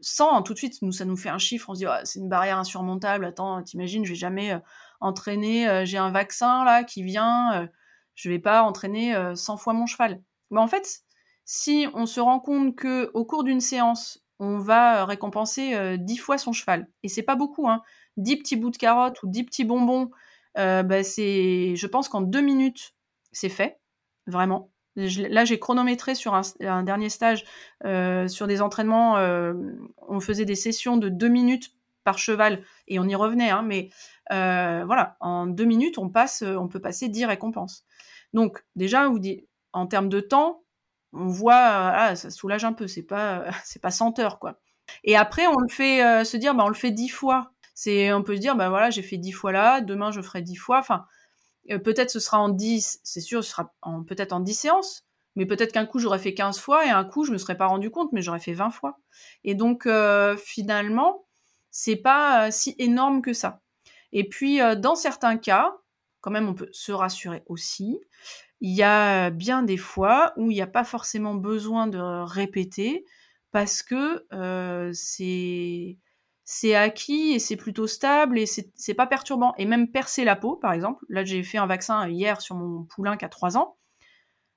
100 tout de suite nous ça nous fait un chiffre, on se dit c'est une barrière insurmontable, attends t'imagines je vais jamais entraîner, euh, j'ai un vaccin là qui vient, euh, je vais pas entraîner 100 euh, fois mon cheval. Mais en fait, si on se rend compte que au cours d'une séance, on va récompenser 10 fois son cheval, et c'est pas beaucoup, hein, 10 petits bouts de carottes ou 10 petits bonbons, bah c'est, je pense qu'en deux minutes, c'est fait, vraiment. là, j'ai chronométré sur un, dernier stage sur des entraînements. on faisait des sessions de deux minutes par cheval et on y revenait, hein, mais euh, voilà, en deux minutes, on on peut passer dix récompenses. Donc déjà, en termes de temps, on voit, euh, ah, ça soulage un peu, c'est pas, c'est pas 100 heures quoi. Et après, on le fait euh, se dire, bah, on le fait dix fois. C'est, on peut se dire, bah voilà, j'ai fait dix fois là, demain je ferai dix fois. Enfin, peut-être ce sera en dix, c'est sûr, ce sera peut-être en dix séances. Mais peut-être qu'un coup j'aurais fait 15 fois et un coup je me serais pas rendu compte, mais j'aurais fait 20 fois. Et donc finalement, c'est pas si énorme que ça. Et puis, euh, dans certains cas, quand même, on peut se rassurer aussi. Il y a bien des fois où il n'y a pas forcément besoin de répéter parce que euh, c'est acquis et c'est plutôt stable et c'est pas perturbant. Et même percer la peau, par exemple. Là, j'ai fait un vaccin hier sur mon poulain qui a 3 ans.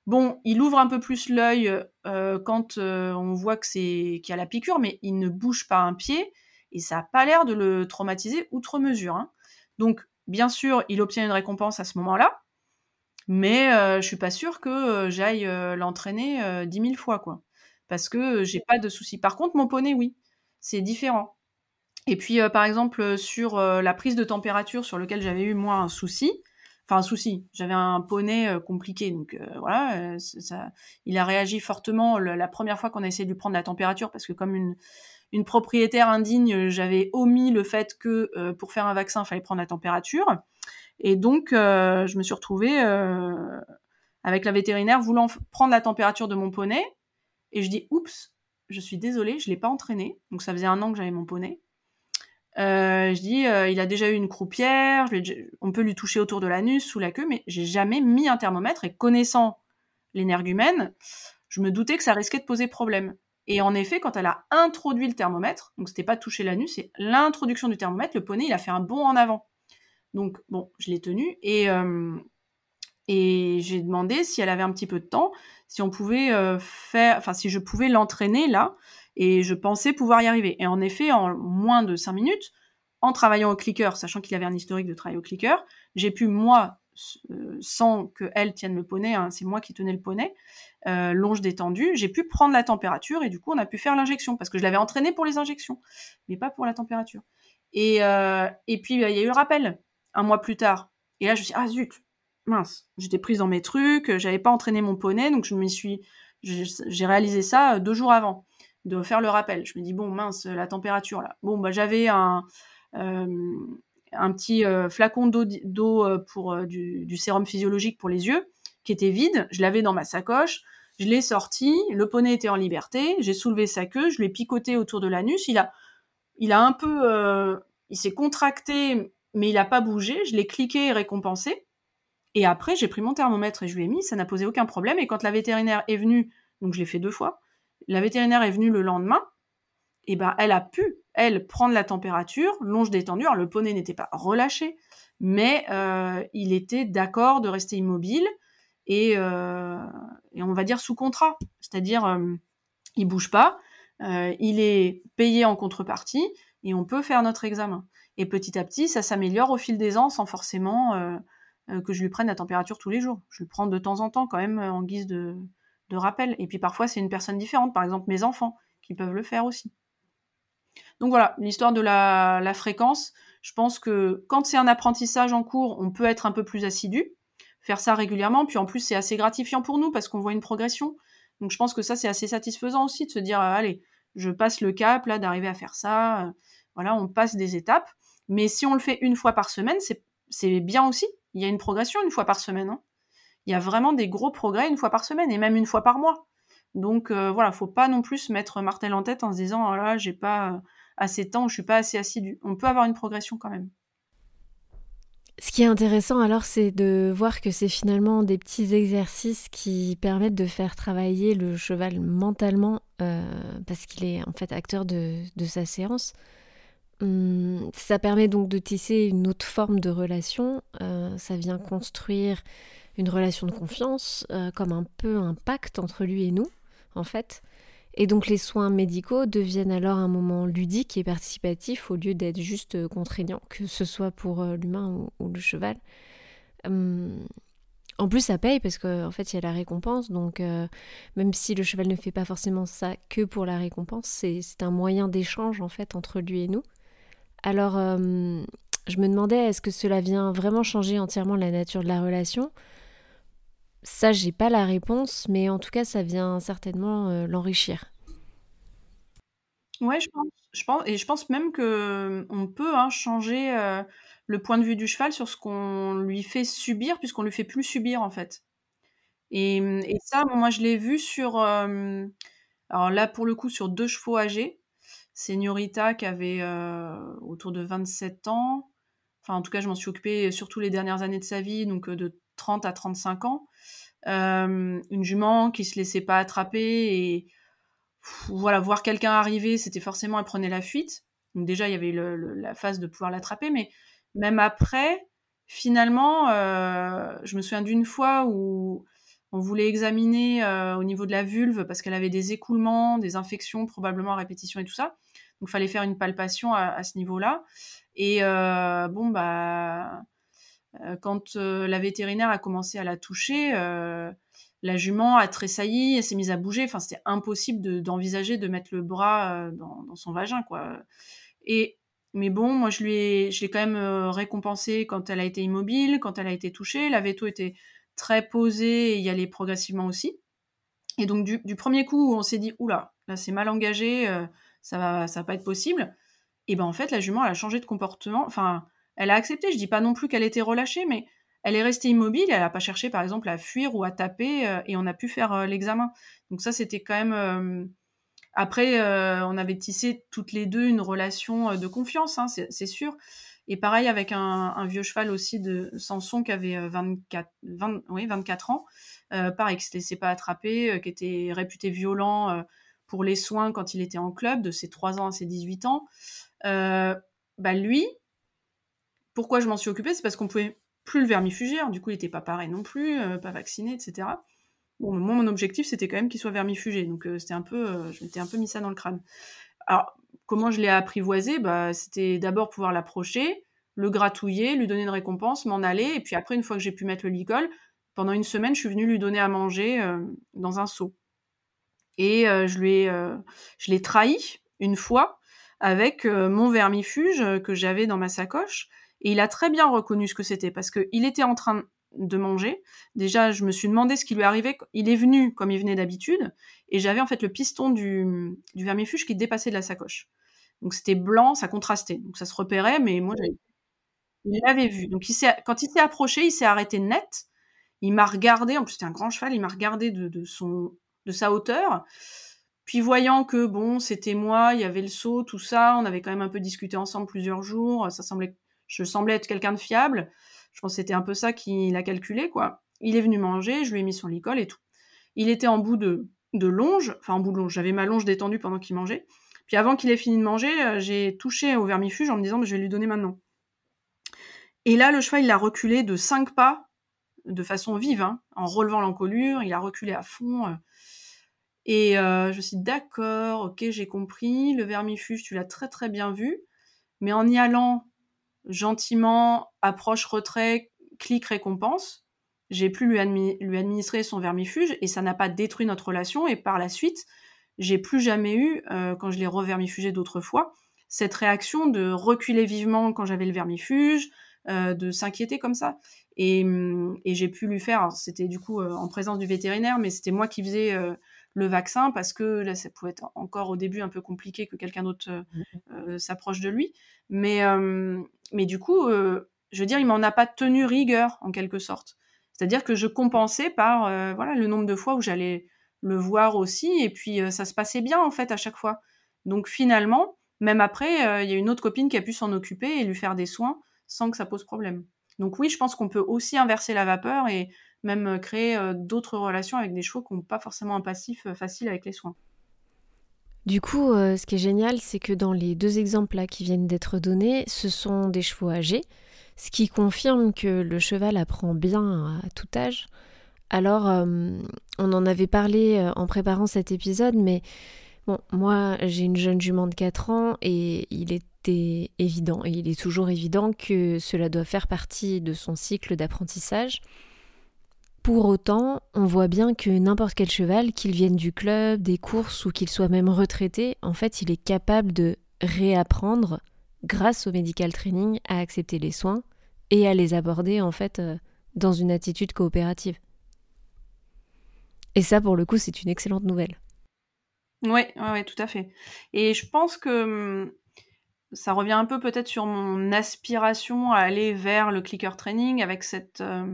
Bon, il ouvre un peu plus l'œil euh, quand on voit qu'il y a la piqûre, mais il ne bouge pas un pied et ça n'a pas l'air de le traumatiser outre mesure. Hein. Donc, bien sûr, il obtient une récompense à ce moment-là, mais euh, je suis pas sûre que euh, j'aille euh, l'entraîner dix mille fois, quoi. Parce que j'ai pas de soucis. Par contre, mon poney, oui, c'est différent. Et puis, par exemple, sur la prise de température sur lequel j'avais eu moi un souci, enfin un souci, j'avais un poney compliqué, donc voilà, ça, il a réagi fortement la première fois qu'on a essayé de lui prendre la température, parce que comme une une propriétaire indigne, j'avais omis le fait que euh, pour faire un vaccin, il fallait prendre la température. Et donc, euh, je me suis retrouvée euh, avec la vétérinaire voulant prendre la température de mon poney. Et je dis, oups, je suis désolée, je ne l'ai pas entraîné. Donc, ça faisait un an que j'avais mon poney. je dis, il a déjà eu une croupière, on peut lui toucher autour de l'anus, sous la queue, mais j'ai jamais mis un thermomètre et connaissant l'énergumène, je me doutais que ça risquait de poser problème. Et en effet, quand elle a introduit le thermomètre, donc c'était pas toucher l'anus, c'est l'introduction du thermomètre, le poney, il a fait un bond en avant. Donc bon, je l'ai tenu et, euh, j'ai demandé si elle avait un petit peu de temps, si on pouvait euh, faire, enfin si je pouvais l'entraîner là, et je pensais pouvoir y arriver. Et en effet, en moins de 5 minutes, en travaillant au clicker, sachant qu'il avait un historique de travail au clicker, j'ai pu moi sans que elle tienne le poney, hein, c'est moi qui tenais le poney, euh, longe détendue, j'ai pu prendre la température et du coup on a pu faire l'injection parce que je l'avais entraîné pour les injections, mais pas pour la température. Et, euh, et puis il y a eu le rappel un mois plus tard. Et là je me suis dit, ah zut, mince, j'étais prise dans mes trucs, j'avais pas entraîné mon poney, donc je me suis, j'ai réalisé ça deux jours avant de faire le rappel. Je me dis bon mince la température là. Bon bah j'avais un un petit euh, flacon d'eau euh, pour euh, du, sérum physiologique pour les yeux qui était vide. Je l'avais dans ma sacoche. Je l'ai sorti. Le poney était en liberté. J'ai soulevé sa queue. Je l'ai picoté autour de l'anus. Il a, il a un peu, il s'est contracté, mais il n'a pas bougé. Je l'ai cliqué et récompensé. Et après, j'ai pris mon thermomètre et je lui ai mis. Ça n'a posé aucun problème. Et quand la vétérinaire est venue, donc je l'ai fait deux fois. La vétérinaire est venue le lendemain. Et ben, elle a pu elle, prendre la température, longe détendue. Alors, le poney n'était pas relâché, mais euh, il était d'accord de rester immobile euh, et, on va dire sous contrat. C'est-à-dire, euh, il bouge pas, il est payé en contrepartie et on peut faire notre examen. Et petit à petit, ça s'améliore au fil des ans sans forcément que je lui prenne la température tous les jours. Je le prends de temps en temps quand même en guise de rappel. Et puis parfois, c'est une personne différente, par exemple mes enfants, qui peuvent le faire aussi. Donc voilà, l'histoire de la, fréquence. Je pense que quand c'est un apprentissage en cours, on peut être un peu plus assidu, faire ça régulièrement. Puis en plus, c'est assez gratifiant pour nous parce qu'on voit une progression. Donc je pense que ça, c'est assez satisfaisant aussi de se dire, allez, je passe le cap là d'arriver à faire ça. Voilà, on passe des étapes. Mais si on le fait une fois par semaine, c'est bien aussi. Il y a une progression une fois par semaine. Hein. Il y a vraiment des gros progrès une fois par semaine et même une fois par mois. Donc euh, voilà, faut pas non plus se mettre martel en tête en se disant oh là j'ai pas assez de temps, je suis pas assez assidu. On peut avoir une progression quand même. Ce qui est intéressant alors, c'est de voir que c'est finalement des petits exercices qui permettent de faire travailler le cheval mentalement, euh, parce qu'il est en fait acteur de, sa séance. Hum, ça permet donc de tisser une autre forme de relation, euh, ça vient construire une relation de confiance, euh, comme un peu un pacte entre lui et nous, en fait. Et donc les soins médicaux deviennent alors un moment ludique et participatif au lieu d'être juste contraignant, que ce soit pour euh, l'humain ou, le cheval. Hum, en plus, ça paye parce qu'en fait, il y a la récompense. Donc, euh, même si le cheval ne fait pas forcément ça que pour la récompense, c'est un moyen d'échange en fait entre lui et nous. Alors, hum, je me demandais, est-ce que cela vient vraiment changer entièrement la nature de la relation? Ça, j'ai pas la réponse, mais en tout cas, ça vient certainement euh, l'enrichir. Ouais, je pense, je pense, et je pense même que on peut hein, changer euh, le point de vue du cheval sur ce qu'on lui fait subir, puisqu'on lui fait plus subir en fait. Et, ça, moi, je l'ai vu sur, euh, alors là, pour le coup, sur deux chevaux âgés. Señorita qui avait autour de 27 ans. Enfin, en tout cas, je m'en suis occupée surtout les dernières années de sa vie, donc de 30 à 35 ans. Euh, une jument qui se laissait pas attraper et voilà, voir quelqu'un arriver, c'était forcément elle prenait la fuite. Donc déjà, il y avait la phase de pouvoir l'attraper, mais même après, finalement, euh, je me souviens d'une fois où on voulait examiner euh, au niveau de la vulve parce qu'elle avait des écoulements, des infections probablement à répétition et tout ça. Donc, fallait faire une palpation à, ce niveau-là. Et bon, bah, quand euh, la vétérinaire a commencé à la toucher, euh, la jument a tressailli, elle s'est mise à bouger. Enfin, c'était impossible d'envisager de, mettre le bras dans, son vagin, quoi. Et mais bon, moi, je lui ai, je l'ai quand même récompensé quand elle a été immobile, quand elle a été touchée. La veto était très posée et y allait progressivement aussi. Et donc, du, premier coup, on s'est dit, oula, là, c'est mal engagé, ça va, ça va pas être possible. Et ben, en fait, la jument, elle a changé de comportement. Enfin, elle a accepté. Je dis pas non plus qu'elle était relâchée, mais elle est restée immobile. Elle n'a pas cherché, par exemple, à fuir ou à taper, euh, et on a pu faire euh, l'examen. Donc ça, c'était quand même euh, Après, on avait tissé toutes les deux une relation de confiance, hein, c'est sûr. Et pareil avec un, vieux cheval aussi de Samson qui avait 24, 20, oui, 24 ans. pareil, qui ne se laissait pas attraper, qui était réputé violent pour les soins quand il était en club, de ses 3 ans à ses 18 ans. bah lui, pourquoi je m'en suis occupée C'est parce qu'on pouvait plus le vermifuger. du coup, il n'était pas pareil non plus, pas vacciné, etc. Bon, moi, mon objectif, c'était quand même qu'il soit vermifugé. Donc, c'était un peu, je m'étais un peu mis ça dans le crâne. Alors, comment je l'ai apprivoisé? Bah, C'était d'abord pouvoir l'approcher, le gratouiller, lui donner une récompense, m'en aller. Et puis après, une fois que j'ai pu mettre le licol, pendant une semaine, je suis venue lui donner à manger dans un seau. Et je lui je l'ai trahi une fois avec mon vermifuge que j'avais dans ma sacoche. Et il a très bien reconnu ce que c'était parce qu'il était en train de manger. Déjà, je me suis demandé ce qui lui arrivait. Il est venu comme il venait d'habitude, et j'avais en fait le piston du, du, vermifuge qui dépassait de la sacoche. Donc c'était blanc, ça contrastait. Donc ça se repérait, mais moi, il l'avait vu. Donc il quand il s'est approché, il s'est arrêté net. Il m'a regardé, en plus c'était un grand cheval, il m'a regardé de, de, son, de sa hauteur. Puis voyant que bon, c'était moi, il y avait le saut, tout ça, on avait quand même un peu discuté ensemble plusieurs jours, ça semblait, je semblais être quelqu'un de fiable. Je pense que c'était un peu ça qu'il a calculé, quoi. Il est venu manger, je lui ai mis son licol et tout. Il était en bout de, longe, enfin en bout de longe, j'avais ma longe détendue pendant qu'il mangeait. Puis avant qu'il ait fini de manger, euh, j'ai touché au vermifuge en me disant, mais je vais lui donner maintenant. Et là, le cheval, il a reculé de cinq pas, de façon vive, hein, en relevant l'encolure, il a reculé à fond. Euh. et euh, je me suis d'accord, ok, j'ai compris, le vermifuge, tu l'as très très bien vu, mais en y allant gentiment, approche, retrait, clic, récompense. J'ai pu lui, administrer son vermifuge et ça n'a pas détruit notre relation. Et par la suite, j'ai plus jamais eu, euh, quand je l'ai revermifugé d'autres fois, cette réaction de reculer vivement quand j'avais le vermifuge, euh, de s'inquiéter comme ça. Et, hum, j'ai pu lui faire, c'était du coup euh, en présence du vétérinaire, mais c'était moi qui faisais le vaccin parce que là, ça pouvait être encore au début un peu compliqué que quelqu'un d'autre mmh s'approche de lui. Mais, mais du coup, je veux dire, il m'en a pas tenu rigueur en quelque sorte. C'est-à-dire que je compensais par voilà le nombre de fois où j'allais le voir aussi, et puis ça se passait bien en fait à chaque fois. Donc finalement, même après, il y a une autre copine qui a pu s'en occuper et lui faire des soins sans que ça pose problème. Donc oui, je pense qu'on peut aussi inverser la vapeur et même créer d'autres relations avec des chevaux qui n'ont pas forcément un passif facile avec les soins. Du coup, euh, ce qui est génial, c'est que dans les deux exemples là qui viennent d'être donnés, ce sont des chevaux âgés, ce qui confirme que le cheval apprend bien à tout âge. Alors, euh, on en avait parlé euh, en préparant cet épisode, mais moi j'ai une jeune jument de 4 ans et il était évident, et il est toujours évident que cela doit faire partie de son cycle d'apprentissage. Pour autant, on voit bien que n'importe quel cheval, qu'il vienne du club, des courses ou qu'il soit même retraité, en fait, il est capable de réapprendre, grâce au medical training, à accepter les soins et à les aborder en fait euh, dans une attitude coopérative. Et ça, pour le coup, c'est une excellente nouvelle. Oui, ouais, tout à fait. Et je pense que hum, ça revient un peu peut-être sur mon aspiration à aller vers le clicker training avec cette, euh,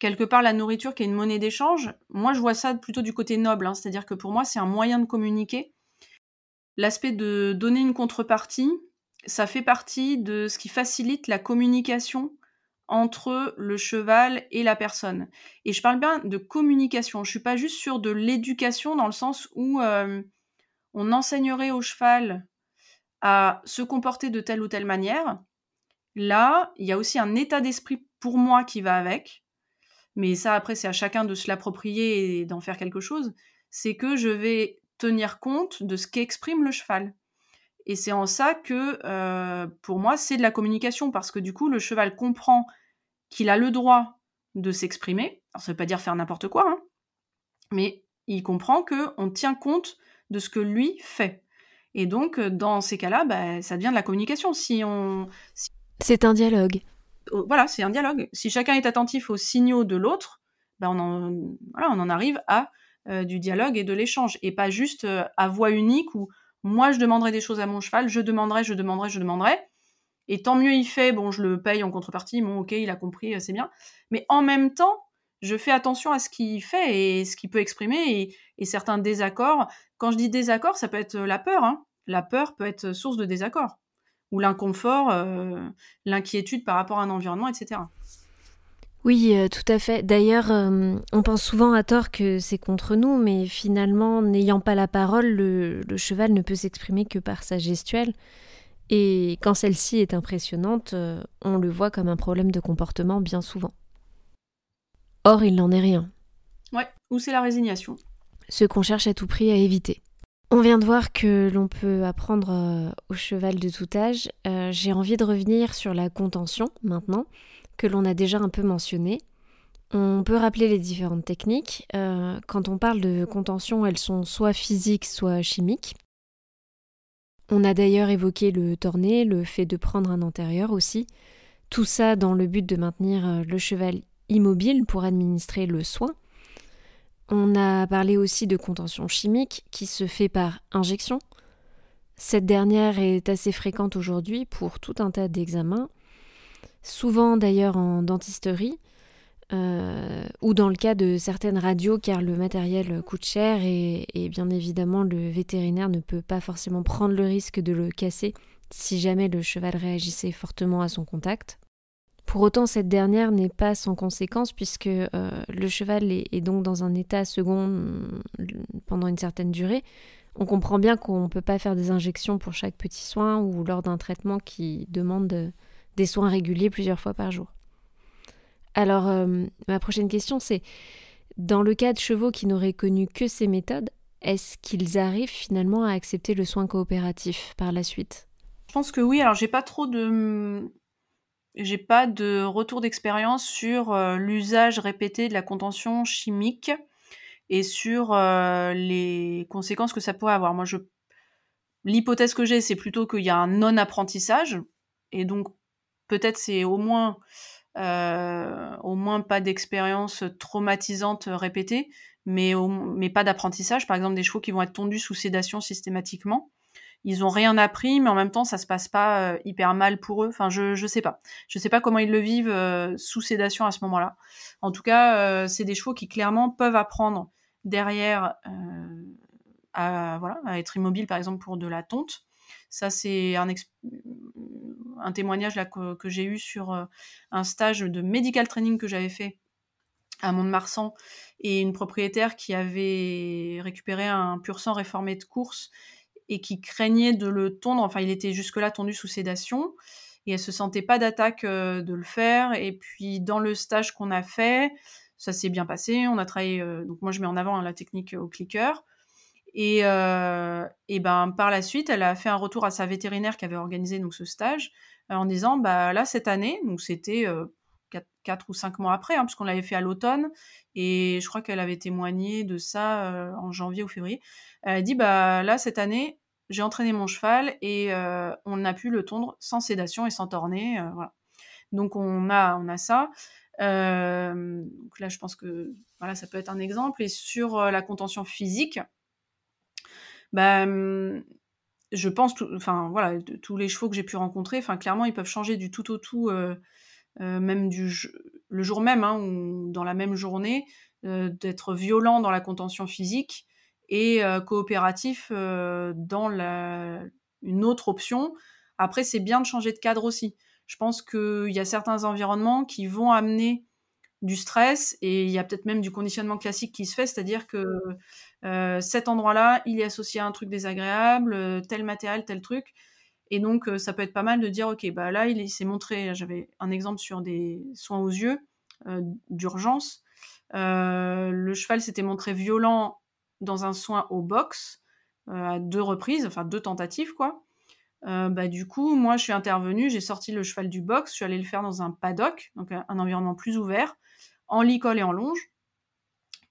quelque part la nourriture qui est une monnaie d'échange, moi je vois ça plutôt du côté noble, hein. c'est-à-dire que pour moi c'est un moyen de communiquer. L'aspect de donner une contrepartie, ça fait partie de ce qui facilite la communication entre le cheval et la personne. Et je parle bien de communication, je suis pas juste sur de l'éducation dans le sens où euh, on enseignerait au cheval à se comporter de telle ou telle manière. Là, il y a aussi un état d'esprit pour moi qui va avec, mais ça après c'est à chacun de se l'approprier et d'en faire quelque chose, c'est que je vais tenir compte de ce qu'exprime le cheval. Et c'est en ça que, euh, pour moi, c'est de la communication, parce que du coup, le cheval comprend qu'il a le droit de s'exprimer. Ça ne veut pas dire faire n'importe quoi, hein, mais il comprend qu'on tient compte de ce que lui fait. Et donc, dans ces cas-là, bah, ça devient de la communication. Si on, C'est un dialogue voilà, c'est un dialogue. Si chacun est attentif aux signaux de l'autre, ben on, en, arrive à euh, du dialogue et de l'échange, et pas juste euh, à voix unique où moi je demanderai des choses à mon cheval, je demanderai, je demanderai, je demanderai, et tant mieux il fait, bon je le paye en contrepartie, bon ok il a compris, euh, c'est bien. Mais en même temps, je fais attention à ce qu'il fait et ce qu'il peut exprimer et, certains désaccords. Quand je dis désaccord, ça peut être la peur. Hein. La peur peut être source de désaccord ou l'inconfort, euh, l'inquiétude par rapport à un environnement, etc. Oui, euh, tout à fait. D'ailleurs, euh, on pense souvent à tort que c'est contre nous, mais finalement, n'ayant pas la parole, le, le cheval ne peut s'exprimer que par sa gestuelle. Et quand celle-ci est impressionnante, on le voit comme un problème de comportement bien souvent. Or, il n'en est rien. Ouais, ou c'est la résignation. Ce qu'on cherche à tout prix à éviter. On vient de voir que l'on peut apprendre euh, au cheval de tout âge. Euh, j'ai envie de revenir sur la contention maintenant, que l'on a déjà un peu mentionné. On peut rappeler les différentes techniques. Euh, quand on parle de contention, elles sont soit physiques, soit chimiques. On a d'ailleurs évoqué le torné, le fait de prendre un antérieur aussi. Tout ça dans le but de maintenir le cheval immobile pour administrer le soin. On a parlé aussi de contention chimique qui se fait par injection. Cette dernière est assez fréquente aujourd'hui pour tout un tas d'examens, souvent d'ailleurs en dentisterie, euh, ou dans le cas de certaines radios car le matériel coûte cher et, bien évidemment le vétérinaire ne peut pas forcément prendre le risque de le casser si jamais le cheval réagissait fortement à son contact. Pour autant, cette dernière n'est pas sans conséquence puisque euh, le cheval est, donc dans un état second mm, pendant une certaine durée. On comprend bien qu'on ne peut pas faire des injections pour chaque petit soin ou lors d'un traitement qui demande des soins réguliers plusieurs fois par jour. Alors, euh, ma prochaine question, c'est dans le cas de chevaux qui n'auraient connu que ces méthodes, est-ce qu'ils arrivent finalement à accepter le soin coopératif par la suite? Je pense que oui. Alors, j'ai pas trop de j'ai pas de retour d'expérience sur euh, l'usage répété de la contention chimique et sur euh, les conséquences que ça pourrait avoir. Moi, l'hypothèse que j'ai, c'est plutôt qu'il y a un non-apprentissage et donc peut-être c'est au moins euh, au moins pas d'expérience traumatisante répétée, mais, mais pas d'apprentissage. Par exemple, des chevaux qui vont être tondus sous sédation systématiquement ils ont rien appris, mais en même temps, ça se passe pas euh, hyper mal pour eux. Enfin, je je sais pas. Je sais pas comment ils le vivent euh, sous sédation à ce moment-là. En tout cas, euh, c'est des chevaux qui clairement peuvent apprendre derrière à voilà à être immobile, par exemple pour de la tonte. Ça, c'est un, un témoignage que, que j'ai eu sur un stage de medical training que j'avais fait à Mont-de-Marsan et une propriétaire qui avait récupéré un pur sang réformé de course et qui craignait de le tondre. Enfin, il était jusque-là tondu sous sédation et elle se sentait pas d'attaque euh, de le faire. Et puis dans le stage qu'on a fait, ça s'est bien passé. On a travaillé. Euh, donc moi je mets en avant hein, la technique au clicker. Et, euh, et, ben par la suite, elle a fait un retour à sa vétérinaire qui avait organisé donc ce stage en disant bah là cette année, donc c'était 4, ou 5 mois après, hein, puisqu'on l'avait fait à l'automne, et je crois qu'elle avait témoigné de ça en janvier ou février. Elle a dit bah là cette année, j'ai entraîné mon cheval et euh, on a pu le tondre sans sédation et sans torner. Euh, voilà. Donc on a, on a ça. Euh, donc là, je pense que voilà, ça peut être un exemple. Et sur la contention physique, bah, je pense, enfin voilà, tous les chevaux que j'ai pu rencontrer, enfin clairement, ils peuvent changer du tout au tout, même du le jour même hein, ou dans la même journée, d'être violent dans la contention physique et coopératif dans la, une autre option. Après, c'est bien de changer de cadre aussi. Je pense qu'il y a certains environnements qui vont amener du stress et il y a peut-être même du conditionnement classique qui se fait, c'est-à-dire que cet endroit-là, il est associé à un truc désagréable, tel matériel, tel truc. Et donc, ça peut être pas mal de dire, OK, bah là, il s'est montré, j'avais un exemple sur des soins aux yeux d'urgence. le cheval s'était montré violent dans un soin au box euh, à deux reprises, enfin deux tentatives quoi. Euh, bah, du coup, moi je suis intervenue, j'ai sorti le cheval du box, je suis allée le faire dans un paddock, donc un, environnement plus ouvert, en licol et en longe,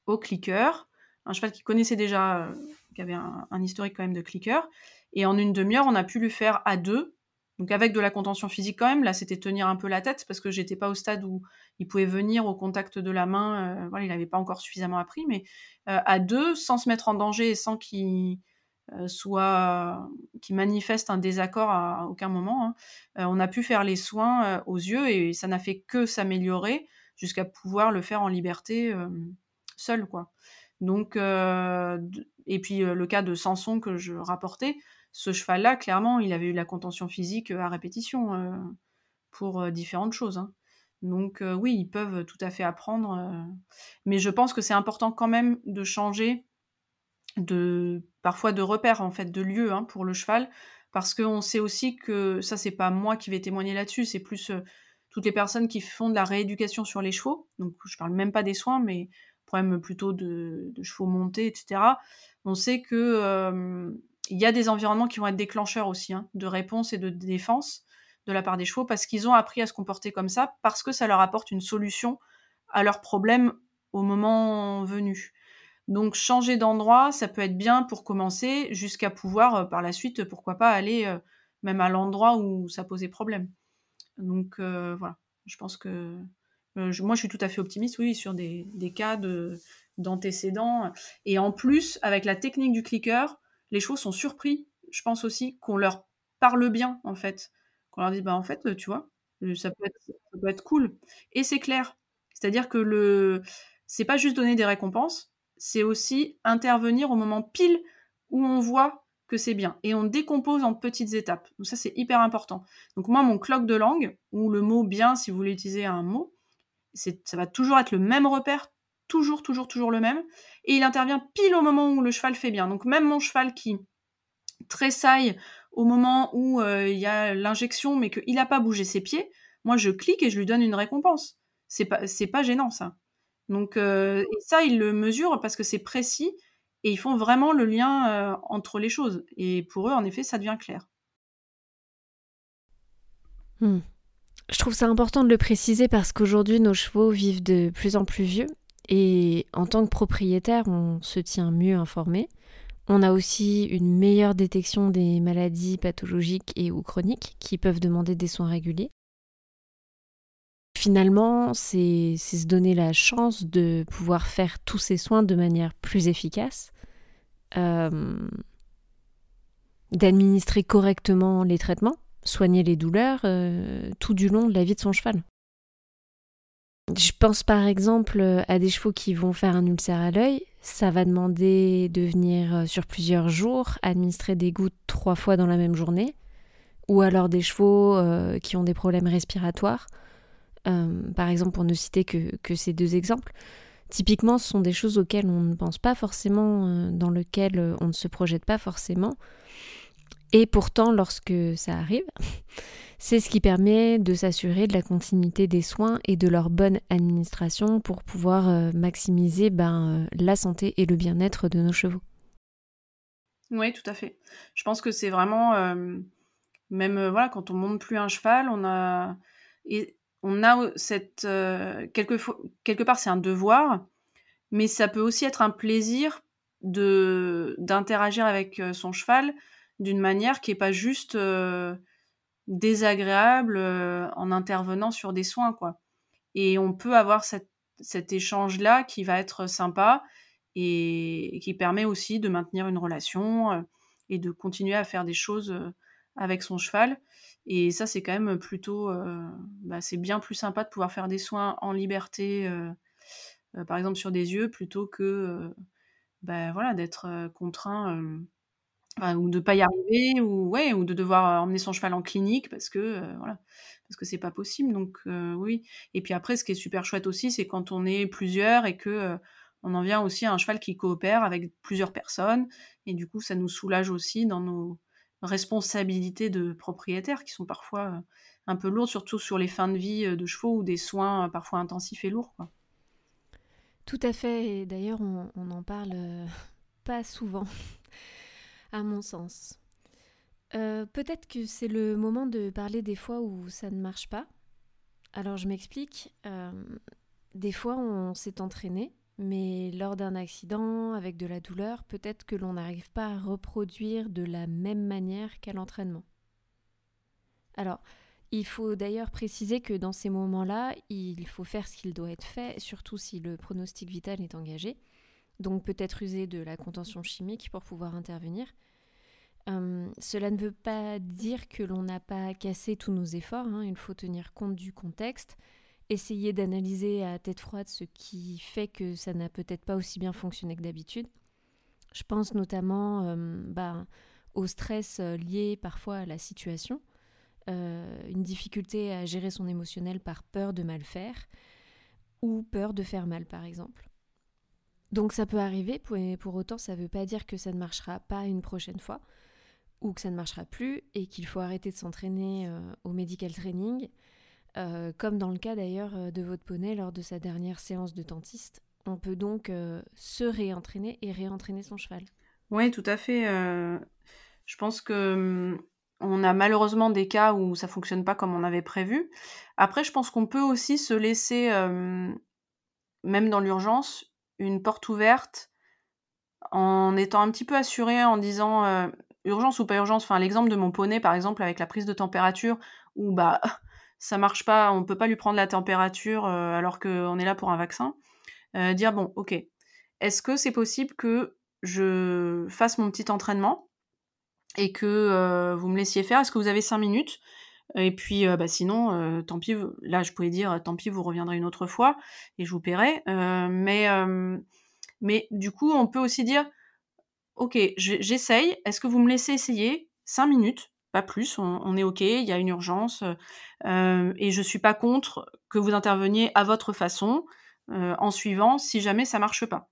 au clicker, un cheval qui connaissait déjà, euh, qui avait un, historique quand même de clicker, et en une demi-heure, on a pu le faire à deux, donc avec de la contention physique quand même, là c'était tenir un peu la tête parce que j'étais pas au stade où il pouvait venir au contact de la main, euh, voilà, il n'avait pas encore suffisamment appris, mais euh, à deux, sans se mettre en danger et sans qu'il euh, soit, qui manifeste un désaccord à, aucun moment, hein, on a pu faire les soins aux yeux et ça n'a fait que s'améliorer jusqu'à pouvoir le faire en liberté seul, quoi. Donc, et puis le cas de Samson que je rapportais, ce cheval-là, clairement, il avait eu la contention physique à répétition pour différentes choses. Hein. Donc oui, ils peuvent tout à fait apprendre, mais je pense que c'est important quand même de changer de parfois de repères en fait, de lieu hein, pour le cheval, parce qu'on sait aussi que ça c'est pas moi qui vais témoigner là-dessus, c'est plus toutes les personnes qui font de la rééducation sur les chevaux. Donc je parle même pas des soins, mais problème plutôt de, chevaux montés, etc. On sait que il y a des environnements qui vont être déclencheurs aussi hein, de réponse et de défense de la part des chevaux parce qu'ils ont appris à se comporter comme ça, parce que ça leur apporte une solution à leurs problèmes au moment venu. Donc changer d'endroit, ça peut être bien pour commencer, jusqu'à pouvoir euh, par la suite, pourquoi pas, aller euh, même à l'endroit où ça posait problème. Donc euh, voilà, je pense que moi je suis tout à fait optimiste, oui, sur des, cas d'antécédents. Et en plus, avec la technique du clicker, les chevaux sont surpris, je pense aussi, qu'on leur parle bien, en fait. Qu'on leur dise, bah en fait, tu vois, ça peut être, ça peut être cool. Et c'est clair. C'est-à-dire que le c'est pas juste donner des récompenses, c'est aussi intervenir au moment pile où on voit que c'est bien. Et on décompose en petites étapes. Donc ça, c'est hyper important. Donc moi, mon cloque de langue, ou le mot bien, si vous voulez utiliser un mot, ça va toujours être le même repère, toujours, toujours, toujours le même. Et il intervient pile au moment où le cheval fait bien. Donc même mon cheval qui tressaille au moment où euh, il y a l'injection, mais qu'il n'a pas bougé ses pieds, moi je clique et je lui donne une récompense. C'est pas, pas gênant ça. Donc euh, ça, ils le mesurent parce que c'est précis et ils font vraiment le lien euh, entre les choses. Et pour eux, en effet, ça devient clair. Hmm. Je trouve ça important de le préciser parce qu'aujourd'hui, nos chevaux vivent de plus en plus vieux et en tant que propriétaire, on se tient mieux informé. On a aussi une meilleure détection des maladies pathologiques et ou chroniques qui peuvent demander des soins réguliers. Finalement, c'est se donner la chance de pouvoir faire tous ces soins de manière plus efficace, euh, d'administrer correctement les traitements, soigner les douleurs euh, tout du long de la vie de son cheval. Je pense par exemple à des chevaux qui vont faire un ulcère à l'œil. Ça va demander de venir euh, sur plusieurs jours, administrer des gouttes trois fois dans la même journée. Ou alors des chevaux qui ont des problèmes respiratoires. Euh, par exemple, pour ne citer que, ces deux exemples, typiquement, ce sont des choses auxquelles on ne pense pas forcément, euh, dans lesquelles euh, on ne se projette pas forcément. Et pourtant, lorsque ça arrive, c'est ce qui permet de s'assurer de la continuité des soins et de leur bonne administration pour pouvoir maximiser ben, la santé et le bien-être de nos chevaux. Oui, tout à fait. Je pense que c'est vraiment, même voilà, quand on monte plus un cheval, on a on a cette euh, quelque, part c'est un devoir, mais ça peut aussi être un plaisir d'interagir avec euh, son cheval d'une manière qui est pas juste euh, désagréable en intervenant sur des soins quoi. Et on peut avoir cet échange là qui va être sympa et qui permet aussi de maintenir une relation et de continuer à faire des choses avec son cheval. Et ça, c'est quand même plutôt. Euh, bah, c'est bien plus sympa de pouvoir faire des soins en liberté, euh, euh, par exemple sur des yeux, plutôt que bah, voilà, d'être contraint ou de pas y arriver, ou, de devoir emmener son cheval en clinique parce que voilà, parce que c'est pas possible. Donc oui. Et puis après, ce qui est super chouette aussi, c'est quand on est plusieurs et que on en vient aussi à un cheval qui coopère avec plusieurs personnes. Et du coup, ça nous soulage aussi dans nos responsabilités de propriétaires qui sont parfois euh, un peu lourdes, surtout sur les fins de vie euh, de chevaux ou des soins euh, parfois intensifs et lourds. Tout à fait, et d'ailleurs on n'en parle pas souvent, à mon sens. Peut-être que c'est le moment de parler des fois où ça ne marche pas. Alors je m'explique. des fois on s'est entraîné, mais lors d'un accident, avec de la douleur, peut-être que l'on n'arrive pas à reproduire de la même manière qu'à l'entraînement. Alors, il faut d'ailleurs préciser que dans ces moments-là, il faut faire ce qu'il doit être fait, surtout si le pronostic vital est engagé. Donc peut-être user de la contention chimique pour pouvoir intervenir. Euh, cela ne veut pas dire que l'on n'a pas cassé tous nos efforts, hein. il faut tenir compte du contexte essayer d'analyser à tête froide ce qui fait que ça n'a peut-être pas aussi bien fonctionné que d'habitude. Je pense notamment euh, bah, au stress euh, lié parfois à la situation, une difficulté à gérer son émotionnel par peur de mal faire ou peur de faire mal par exemple. Donc ça peut arriver, pour autant ça ne veut pas dire que ça ne marchera pas une prochaine fois ou que ça ne marchera plus et qu'il faut arrêter de s'entraîner au medical training euh, comme dans le cas d'ailleurs euh, de votre poney lors de sa dernière séance de dentiste. On peut donc euh, se réentraîner et réentraîner son cheval. Oui, tout à fait. je pense que hum, on a malheureusement des cas où ça fonctionne pas comme on avait prévu. Après, je pense qu'on peut aussi se laisser, même dans l'urgence, une porte ouverte en étant un petit peu assuré, en disant urgence ou pas urgence. Enfin, l'exemple de mon poney, par exemple, avec la prise de température, où bah ça marche pas, on peut pas lui prendre la température euh, alors qu'on est là pour un vaccin. Euh, dire bon, ok, est-ce que c'est possible que je fasse mon petit entraînement et que euh, vous me laissiez faire? Est-ce que vous avez cinq minutes? Et puis, bah, sinon, tant pis. Là, je pouvais dire, tant pis, vous reviendrez une autre fois et je vous paierai. mais, mais du coup, on peut aussi dire, ok, j'essaye. Est-ce que vous me laissez essayer cinq minutes pas plus, on, est OK, il y a une urgence, euh, et je suis pas contre que vous interveniez à votre façon, euh, en suivant, si jamais ça marche pas.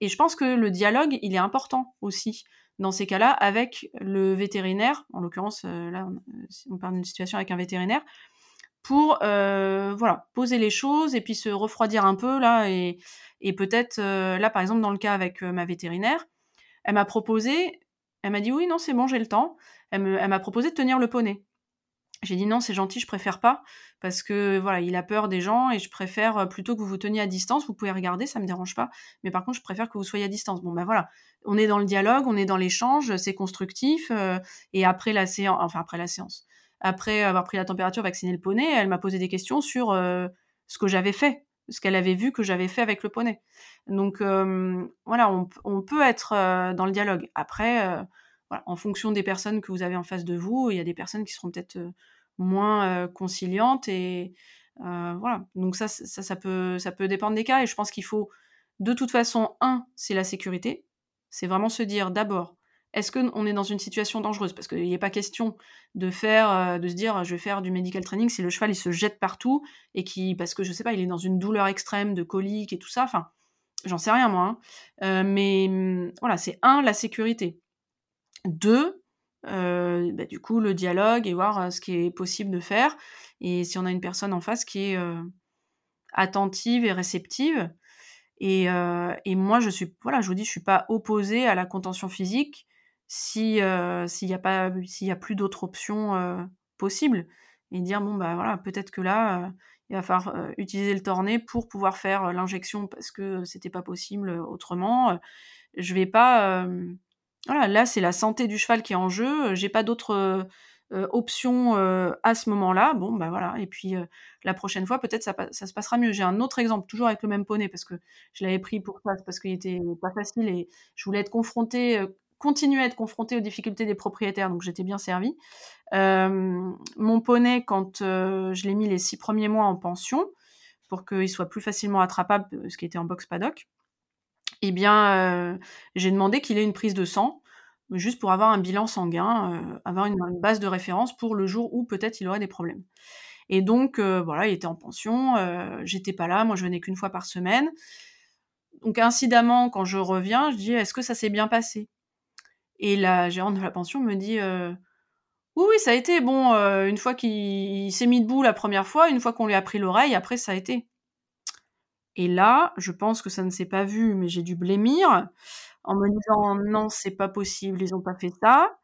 Et je pense que le dialogue, il est important aussi dans ces cas-là avec le vétérinaire, en l'occurrence, euh, là, on, parle d'une situation avec un vétérinaire, pour voilà poser les choses et puis se refroidir un peu là et, et peut-être là par exemple dans le cas avec ma vétérinaire, elle m'a proposé, elle m'a dit oui non c'est bon j'ai le temps, elle m'a proposé de tenir le poney. J'ai dit non, c'est gentil, je préfère pas parce que voilà, il a peur des gens et je préfère euh, plutôt que vous vous teniez à distance. Vous pouvez regarder, ça me dérange pas, mais par contre, je préfère que vous soyez à distance. Bon ben voilà, on est dans le dialogue, on est dans l'échange, c'est constructif. Euh, et après la séance, enfin après la séance, après avoir pris la température, vacciné le poney, elle m'a posé des questions sur euh, ce que j'avais fait, ce qu'elle avait vu que j'avais fait avec le poney. Donc voilà, on, peut être dans le dialogue. Après en fonction des personnes que vous avez en face de vous, il y a des personnes qui seront peut-être moins conciliantes et voilà. Donc ça, ça, peut, ça peut dépendre des cas et je pense qu'il faut, de toute façon, un, c'est la sécurité. C'est vraiment se dire d'abord, est-ce qu'on est dans une situation dangereuse? Parce qu'il n'est pas question de faire, de se dire, je vais faire du medical training si le cheval il se jette partout et qui, parce que je sais pas, il est dans une douleur extrême de colique et tout ça. Enfin, j'en sais rien moi. Hein. mais hum, voilà, c'est un la sécurité. Deux, euh, bah, du coup, le dialogue et voir euh, ce qui est possible de faire. Et si on a une personne en face qui est euh, attentive et réceptive. Et, moi, je suis, voilà, je vous dis, je suis pas opposée à la contention physique si s'il n'y a pas, s'il y a plus d'autres options possibles. Et dire bon bah voilà, peut-être que là, il va falloir utiliser le tourné pour pouvoir faire l'injection parce que c'était pas possible autrement. Je vais pas voilà, là, c'est la santé du cheval qui est en jeu. J'ai pas d'autres euh, options à ce moment-là. Bon, bah voilà. Et puis la prochaine fois, peut-être ça, ça, se passera mieux. J'ai un autre exemple, toujours avec le même poney, parce que je l'avais pris pour ça, parce qu'il était pas facile et je voulais être confrontée, continuer à être confrontée aux difficultés des propriétaires, donc j'étais bien servie. mon poney, quand je l'ai mis les six premiers mois en pension, pour qu'il soit plus facilement attrapable, ce qui était en box paddock, eh bien, j'ai demandé qu'il ait une prise de sang, juste pour avoir un bilan sanguin, avoir une, base de référence pour le jour où peut-être il aurait des problèmes. Et donc, voilà, il était en pension, j'étais pas là, moi je venais qu'une fois par semaine. Donc, incidemment, quand je reviens, je dis Est-ce que ça s'est bien passé? Et la gérante de la pension me dit Oui, oui, ça a été. Bon, une fois qu'il s'est mis debout la première fois, une fois qu'on lui a pris l'oreille, après ça a été. Et là, je pense que ça ne s'est pas vu, mais j'ai dû blêmir en me disant non, c'est pas possible, ils ont pas fait ça.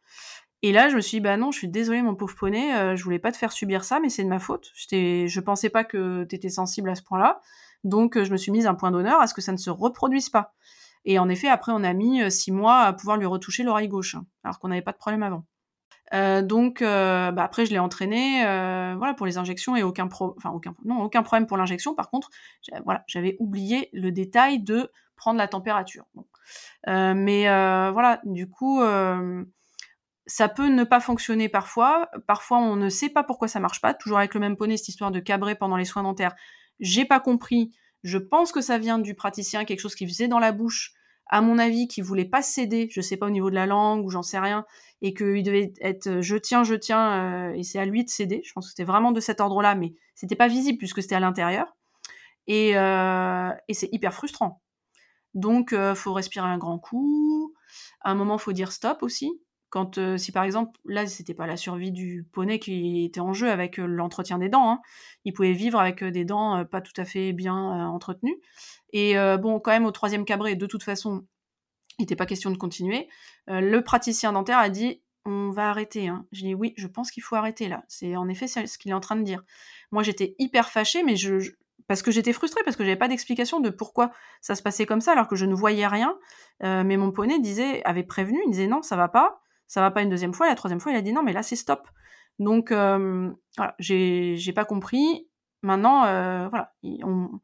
Et là, je me suis dit, bah non, je suis désolée, mon pauvre poney, euh, je voulais pas te faire subir ça, mais c'est de ma faute. Je pensais pas que tu étais sensible à ce point-là. Donc, euh, je me suis mise un point d'honneur à ce que ça ne se reproduise pas. Et en effet, après, on a mis euh, six mois à pouvoir lui retoucher l'oreille gauche, hein, alors qu'on n'avait pas de problème avant. Euh, donc euh, bah après je l'ai entraîné euh, voilà pour les injections et aucun pro enfin aucun non aucun problème pour l'injection par contre voilà j'avais oublié le détail de prendre la température mais voilà du coup ça peut ne pas fonctionner parfois. Parfois, on ne sait pas pourquoi ça marche pas. Toujours avec le même poney, cette histoire de cabrer pendant les soins dentaires. J'ai pas compris. Je pense que ça vient du praticien, quelque chose qu'il faisait dans la bouche. À mon avis, qui voulait pas céder. Je sais pas au niveau de la langue ou j'en sais rien, et qu'il devait être je tiens, je tiens, euh, et c'est à lui de céder. Je pense que c'était vraiment de cet ordre-là, mais c'était pas visible puisque c'était à l'intérieur. Et, euh, et c'est hyper frustrant. Donc, euh, faut respirer un grand coup. À un moment, faut dire stop aussi. Quand, euh, si par exemple, là, c'était pas la survie du poney qui était en jeu avec euh, l'entretien des dents. Hein. Il pouvait vivre avec euh, des dents pas tout à fait bien entretenues. Et bon, quand même, au troisième cabré, de toute façon, il n'était pas question de continuer. le praticien dentaire a dit on va arrêter. Hein. Je dis oui, je pense qu'il faut arrêter là. C'est en effet ce qu'il est en train de dire. Moi, j'étais hyper fâchée, mais je, parce que j'étais frustrée, parce que j'avais pas d'explication de pourquoi ça se passait comme ça, alors que je ne voyais rien. mais mon poney disait, avait prévenu, il disait non, ça va pas ça va pas une deuxième fois. La troisième fois, il a dit non, mais là, c'est stop. Donc, euh, voilà, j'ai pas compris. Maintenant, euh, voilà, on,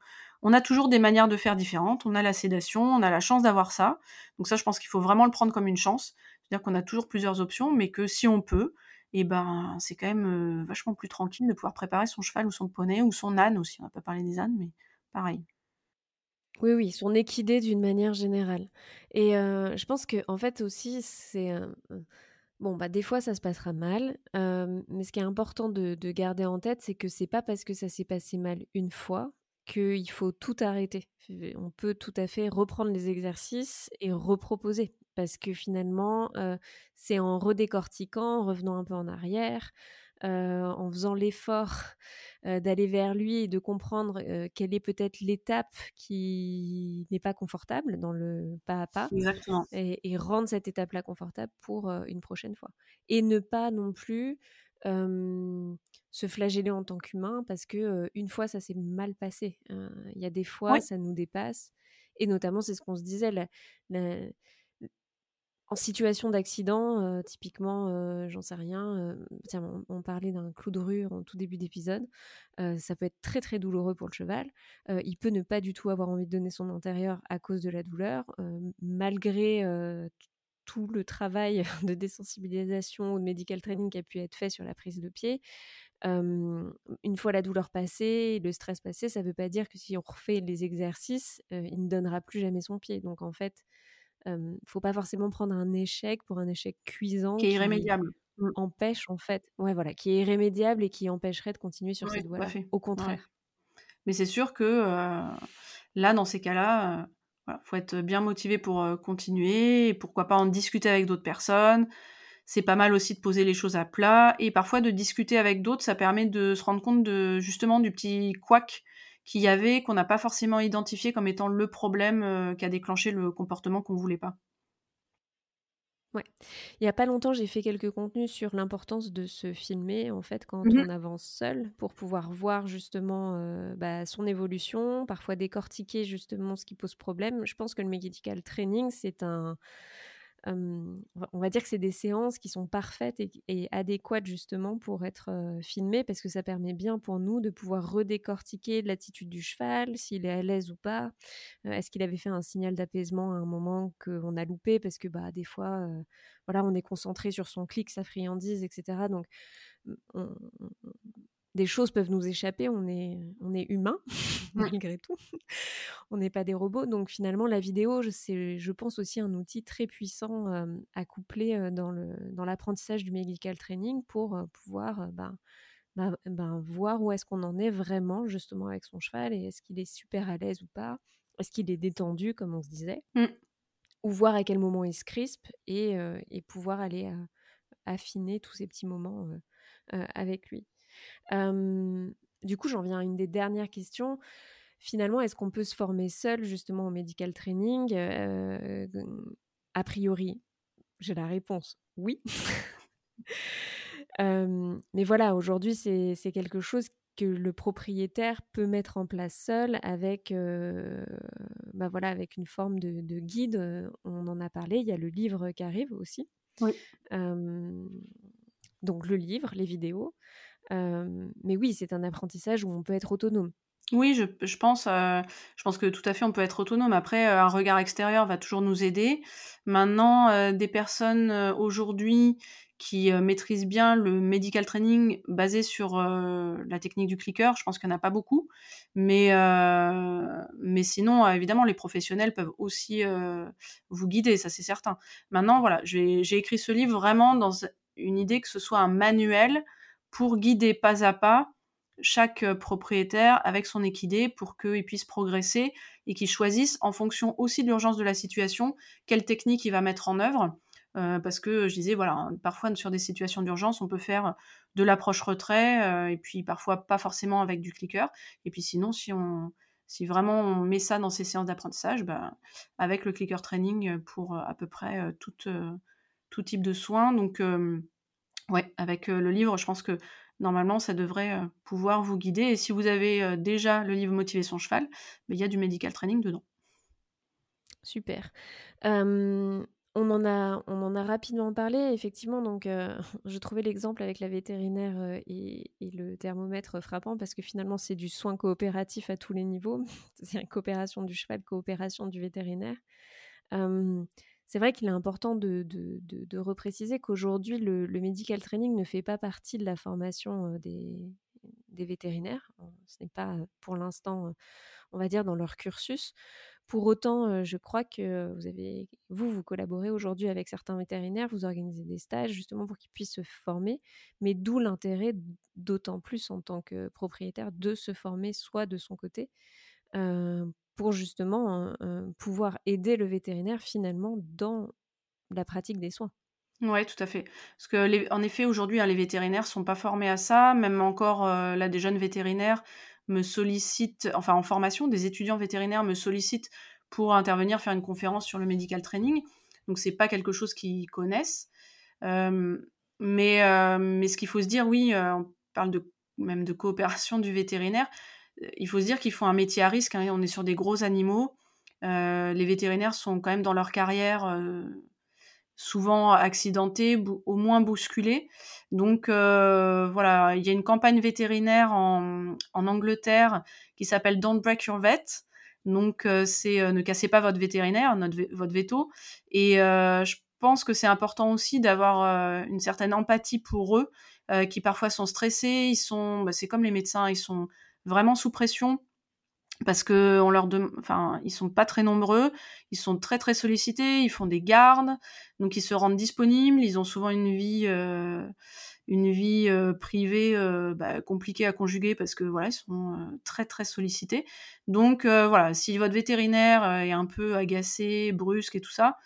a toujours des manières de faire différentes. On a la sédation, on a la chance d'avoir ça. Donc ça, je pense qu'il faut vraiment le prendre comme une chance. C'est-à-dire qu'on a toujours plusieurs options, mais que si on peut, eh ben, c'est quand même euh, vachement plus tranquille de pouvoir préparer son cheval ou son poney ou son âne aussi. On n'a pas parlé des ânes, mais pareil. Oui, oui, son équidés d'une manière générale. Et je pense que en fait aussi, c'est bon, bah des fois ça se passera mal, mais ce qui est important de, garder en tête, c'est que c'est pas parce que ça s'est passé mal une fois qu'il faut tout arrêter. On peut tout à fait reprendre les exercices et reproposer, parce que finalement, c'est en redécortiquant, en revenant un peu en arrière, en faisant l'effort d'aller vers lui et de comprendre quelle est peut-être l'étape qui n'est pas confortable dans le pas à pas. Et, rendre cette étape-là confortable pour une prochaine fois. Et ne pas non plus se flageller en tant qu'humain parce que une fois ça s'est mal passé. Hein. Il y a des fois ça nous dépasse et notamment c'est ce qu'on se disait la, en situation d'accident, typiquement, j'en sais rien, tiens, on, parlait d'un clou de rue en tout début d'épisode, ça peut être très très douloureux pour le cheval. il peut ne pas du tout avoir envie de donner son intérieur à cause de la douleur, malgré tout le travail de désensibilisation ou de medical training qui a pu être fait sur la prise de pied. une fois la douleur passée, le stress passé, ça ne veut pas dire que si on refait les exercices, il ne donnera plus jamais son pied. Donc en fait, ne faut pas forcément prendre un échec pour un échec cuisant qui est irrémédiable. Mmh. empêche en fait, ouais voilà, qui est irrémédiable et qui empêcherait de continuer sur cette voie. Au contraire. Mais c'est sûr que là, dans ces cas-là, faut être bien motivé pour continuer et pourquoi pas en discuter avec d'autres personnes. C'est pas mal aussi de poser les choses à plat et parfois de discuter avec d'autres, ça permet de se rendre compte de justement du petit couac qu'il y avait, qu'on n'a pas forcément identifié comme étant le problème euh, qui a déclenché le comportement qu'on voulait pas. Ouais. Il n'y a pas longtemps, j'ai fait quelques contenus sur l'importance de se filmer en fait quand mmh on avance seul pour pouvoir voir justement euh, bah, son évolution, parfois décortiquer justement ce qui pose problème. Je pense que le medical training, c'est un, on va dire que c'est des séances qui sont parfaites et, adéquates justement pour être filmées parce que ça permet bien pour nous de pouvoir redécortiquer l'attitude du cheval, s'il est à l'aise ou pas. Est-ce qu'il avait fait un signal d'apaisement à un moment qu'on a loupé parce que bah, des fois, voilà, on est concentré sur son clic, sa friandise, etc. Donc, on, des choses peuvent nous échapper, on est, on est humain malgré tout. on n'est pas des robots. Donc finalement, la vidéo, c'est, je pense, aussi un outil très puissant à coupler dans, le, dans l'apprentissage du medical training pour pouvoir ben, ben, ben, voir où est-ce qu'on en est vraiment justement avec son cheval et est-ce qu'il est super à l'aise ou pas, est-ce qu'il est détendu comme on se disait, mmh. ou voir à quel moment il se crispe et, et pouvoir aller affiner tous ces petits moments avec lui du coup, j'en viens à une des dernières questions. Finalement, est-ce qu'on peut se former seul justement au medical training? A priori, j'ai la réponse oui. mais voilà, aujourd'hui, c'est quelque chose que le propriétaire peut mettre en place seul avec, bah voilà, avec une forme de, de, guide. On en a parlé, il y a le livre qui arrive aussi. Oui. donc le livre, les vidéos mais oui, c'est un apprentissage où on peut être autonome. Oui, je, pense, je pense que tout à fait, on peut être autonome. Après, un regard extérieur va toujours nous aider. Maintenant, des personnes aujourd'hui qui maîtrisent bien le medical training basé sur la technique du clicker. Je pense qu'il n'y en a pas beaucoup. Mais, mais sinon, évidemment, les professionnels peuvent aussi vous guider, ça c'est certain. Maintenant, voilà, j'ai écrit ce livre vraiment dans une idée que ce soit un manuel pour guider pas à pas chaque propriétaire avec son équidé pour qu'il puisse progresser et qu'il choisisse en fonction aussi de l'urgence de la situation quelle technique il va mettre en œuvre euh, parce que je disais, voilà, parfois sur des situations d'urgence, on peut faire de l'approche retrait, euh, et puis parfois pas forcément avec du clicker. Et puis sinon, si on, si vraiment on met ça dans ces séances d'apprentissage, bah, avec le clicker training pour à peu près tout, tout type de soins. Donc, ouais, avec le livre, je pense que normalement, ça devrait pouvoir vous guider. Et si vous avez déjà le livre Motiver son cheval, bah, il y a du medical training dedans. Super. On en a rapidement parlé effectivement donc je trouvais l'exemple avec la vétérinaire, et le thermomètre frappant parce que finalement c'est du soin coopératif à tous les niveaux. C'est une coopération du cheval, coopération du vétérinaire. C'est vrai qu'il est important de de repréciser qu'aujourd'hui le medical training ne fait pas partie de la formation, des des vétérinaires. Ce n'est pas, pour l'instant, on va dire dans leur cursus. Pour autant, je crois que vous avez, vous, vous collaborez aujourd'hui avec certains vétérinaires, vous organisez des stages justement pour qu'ils puissent se former, mais d'où l'intérêt, d'autant plus en tant que propriétaire, de se former soit de son côté, pour justement pouvoir aider le vétérinaire finalement dans la pratique des soins. Oui, tout à fait. Parce que, en effet, aujourd'hui, hein, les vétérinaires sont pas formés à ça. Même encore, là, des jeunes vétérinaires me sollicitent, enfin en formation, des étudiants vétérinaires me sollicitent pour intervenir, faire une conférence sur le medical training. Donc c'est pas quelque chose qu'ils connaissent. Mais, mais ce qu'il faut se dire, oui, on parle de, même de coopération du vétérinaire. Il faut se dire qu'ils font un métier à risque. Hein, on est sur des gros animaux. les vétérinaires sont quand même dans leur carrière souvent accidentés, au moins bousculés. Donc euh, voilà, il y a une campagne vétérinaire en, Angleterre qui s'appelle Don't Break Your Vet. Donc euh, c'est euh, ne cassez pas votre vétérinaire, votre veto. Et je pense que c'est important aussi d'avoir une certaine empathie pour eux, qui parfois sont stressés. Ils sont, bah, c'est comme les médecins, ils sont vraiment sous pression parce que on leur enfin ils sont pas très nombreux, ils sont très très sollicités, ils font des gardes, donc ils se rendent disponibles, ils ont souvent une vie euh, une vie euh, privée euh, bah, compliquée à conjuguer parce que voilà ils sont très très sollicités. Donc voilà, si votre vétérinaire est un peu agacé, brusque et tout ça,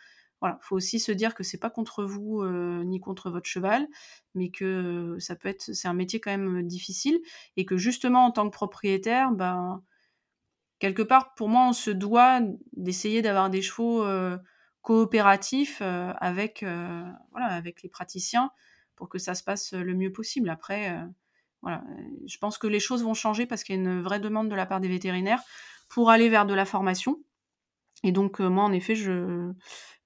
voilà, faut aussi se dire que c'est pas contre vous ni contre votre cheval, mais que ça peut être c'est un métier quand même difficile et que justement en tant que propriétaire, ben quelque part, pour moi, on se doit d'essayer d'avoir des chevaux euh, coopératifs euh, avec, euh, voilà, avec les praticiens pour que ça se passe le mieux possible. Après, voilà, je pense que les choses vont changer parce qu'il y a une vraie demande de la part des vétérinaires pour aller vers de la formation. Et donc, moi, en effet, je,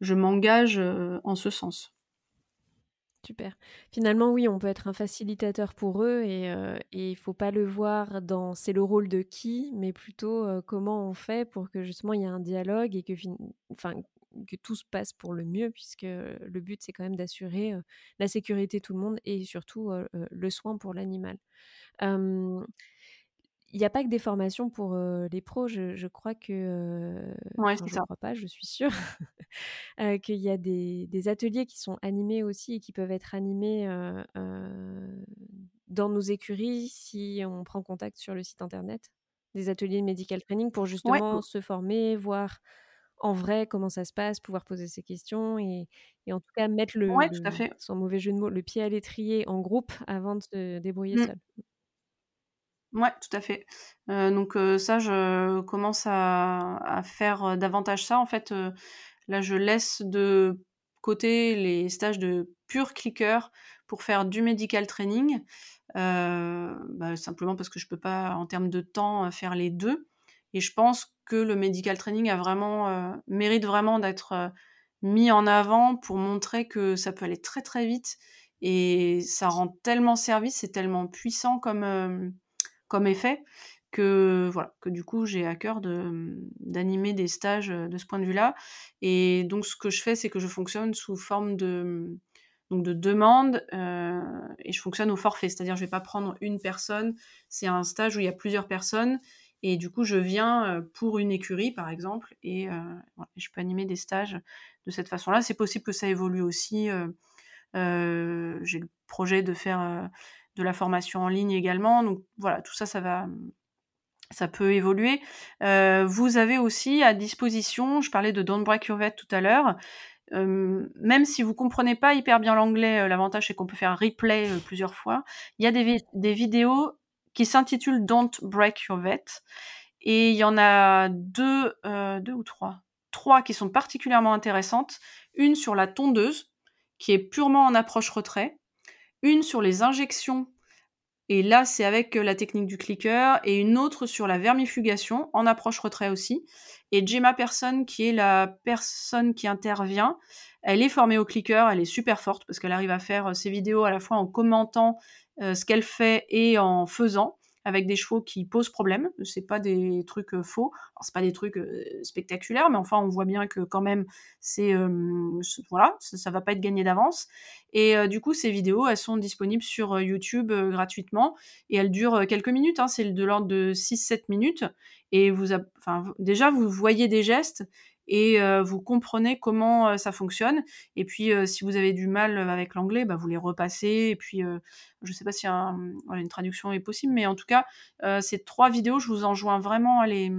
je m'engage en ce sens. Super. Finalement, oui, on peut être un facilitateur pour eux et euh, il ne faut pas le voir dans c'est le rôle de qui, mais plutôt euh, comment on fait pour que justement il y ait un dialogue et que, que tout se passe pour le mieux, puisque le but c'est quand même d'assurer euh, la sécurité de tout le monde et surtout le soin pour l'animal. Il n'y a pas que des formations pour les pros, je, crois que. ouais, c'est je ne crois pas, je suis sûre. qu'il y a des, ateliers qui sont animés aussi et qui peuvent être animés dans nos écuries si on prend contact sur le site internet. Des ateliers de medical training pour justement se former, voir en vrai comment ça se passe, pouvoir poser ses questions et, en tout cas mettre le, sans mauvais jeu de mots, le pied à l'étrier en groupe avant de se débrouiller mmh. seul. Ouais, tout à fait. Euh, donc euh, ça, je commence à, faire euh, davantage ça. En fait, là, je laisse de côté les stages de pur clicker pour faire du medical training, bah, simplement parce que je peux pas, en termes de temps, faire les deux. Et je pense que le medical training a vraiment mérite vraiment d'être mis en avant pour montrer que ça peut aller très très vite et ça rend tellement service, c'est tellement puissant comme comme effet que voilà que du coup j'ai à cœur de d'animer des stages de ce point de vue-là et donc ce que je fais c'est que je fonctionne sous forme de donc de demande, et je fonctionne au forfait, c'est-à-dire je vais pas prendre une personne, c'est un stage où il y a plusieurs personnes, et du coup je viens pour une écurie par exemple, et je peux animer des stages de cette façon-là. C'est possible que ça évolue aussi. J'ai le projet de faire de la formation en ligne également, donc voilà, tout ça, ça va, ça peut évoluer. vous avez aussi à disposition, je parlais de Don't Break Your Vet tout à l'heure, même si vous comprenez pas hyper bien l'anglais, l'avantage c'est qu'on peut faire un replay plusieurs fois. Il y a des, des vidéos qui s'intitulent Don't Break Your Vet et il y en a deux, deux ou trois, trois qui sont particulièrement intéressantes. Une sur la tondeuse qui est purement en approche retrait, une sur les injections et là, c'est avec la technique du clicker, et une autre sur la vermifugation, en approche retrait aussi. Et Gemma Person, qui est la personne qui intervient, elle est formée au clicker, elle est super forte parce qu'elle arrive à faire ses vidéos à la fois en commentant ce qu'elle fait et en faisant avec des chevaux qui posent problème. C'est pas des trucs euh, faux. Alors, c'est pas des trucs euh, spectaculaires, mais enfin, on voit bien que quand même, c'est euh, voilà, ça, va pas être gagné d'avance. Et du coup, ces vidéos, elles sont disponibles sur YouTube gratuitement et elles durent quelques minutes. Hein, c'est de l'ordre de 6-7 minutes. Et vous, enfin, déjà, vous voyez des gestes et vous comprenez comment ça fonctionne. Et puis, si vous avez du mal avec l'anglais, bah, vous les repassez. Et puis, je ne sais pas si une traduction est possible, mais en tout cas, ces trois vidéos, je vous enjoins vraiment à les,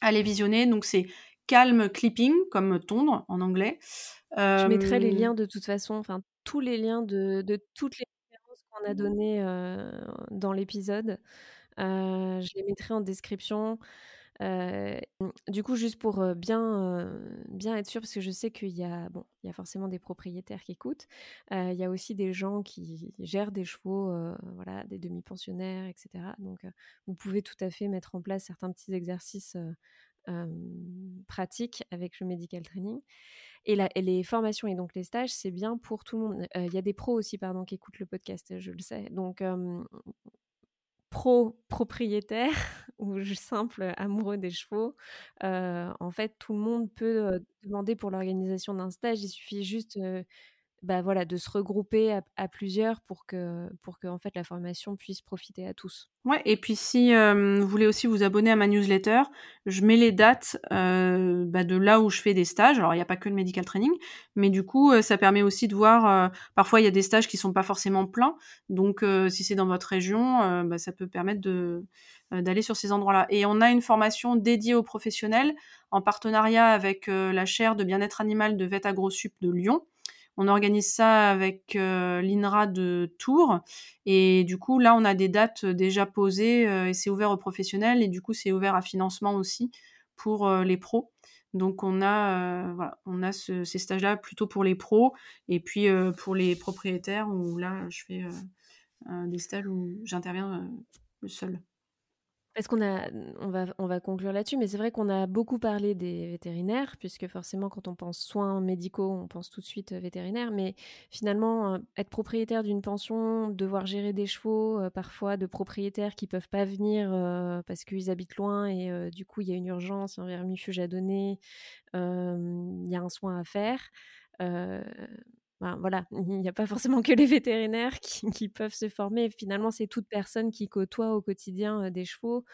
à les visionner. Donc, c'est calm clipping, comme tondre en anglais. Je mettrai les liens de toute façon, enfin, tous les liens de, de toutes les références qu'on a données dans l'épisode. je les mettrai en description du coup, juste pour bien, bien être sûr, parce que je sais qu'il y a, bon, y a forcément des propriétaires qui écoutent, il y a aussi des gens qui gèrent des chevaux, voilà, des demi-pensionnaires, etc. Donc, vous pouvez tout à fait mettre en place certains petits exercices pratiques avec le medical training. Et, et, les formations et donc les stages, c'est bien pour tout le monde. Il y a des pros aussi, pardon, qui écoutent le podcast, je le sais. Donc, pro-propriétaire ou simple amoureux des chevaux, en fait, tout le monde peut demander pour l'organisation d'un stage. Il suffit juste bah, voilà, de se regrouper à, plusieurs pour que, pour que en fait, la formation puisse profiter à tous. Ouais, et puis si vous voulez aussi vous abonner à ma newsletter, je mets les dates bah, de là où je fais des stages. Alors, il n'y a pas que le medical training, mais du coup, ça permet aussi de voir, parfois, il y a des stages qui sont pas forcément pleins. Donc, si c'est dans votre région, bah, ça peut permettre d'aller sur ces endroits-là. Et on a une formation dédiée aux professionnels en partenariat avec la chaire de bien-être animal de Vet AgroSup de Lyon. On organise ça avec euh, l'INRA de Tours. Et du coup, là, on a des dates déjà posées euh, et c'est ouvert aux professionnels. Et du coup, c'est ouvert à financement aussi pour euh, les pros. Donc, on a, voilà, on a ces stages-là plutôt pour les pros. Et puis, pour les propriétaires, où là, je fais des stages où j'interviens seul. Parce qu'on a, on va, on va conclure là-dessus, mais c'est vrai qu'on a beaucoup parlé des vétérinaires, puisque forcément, quand on pense soins médicaux, on pense tout de suite euh, vétérinaire. Mais finalement, euh, être propriétaire d'une pension, devoir gérer des chevaux, euh, parfois de propriétaires qui peuvent pas venir parce qu'ils habitent loin et du coup, il y a une urgence, un vermifuge à donner, il y a un soin à faire voilà, il n'y a pas forcément que les vétérinaires qui, peuvent se former. Finalement, c'est toute personne qui côtoie au quotidien des chevaux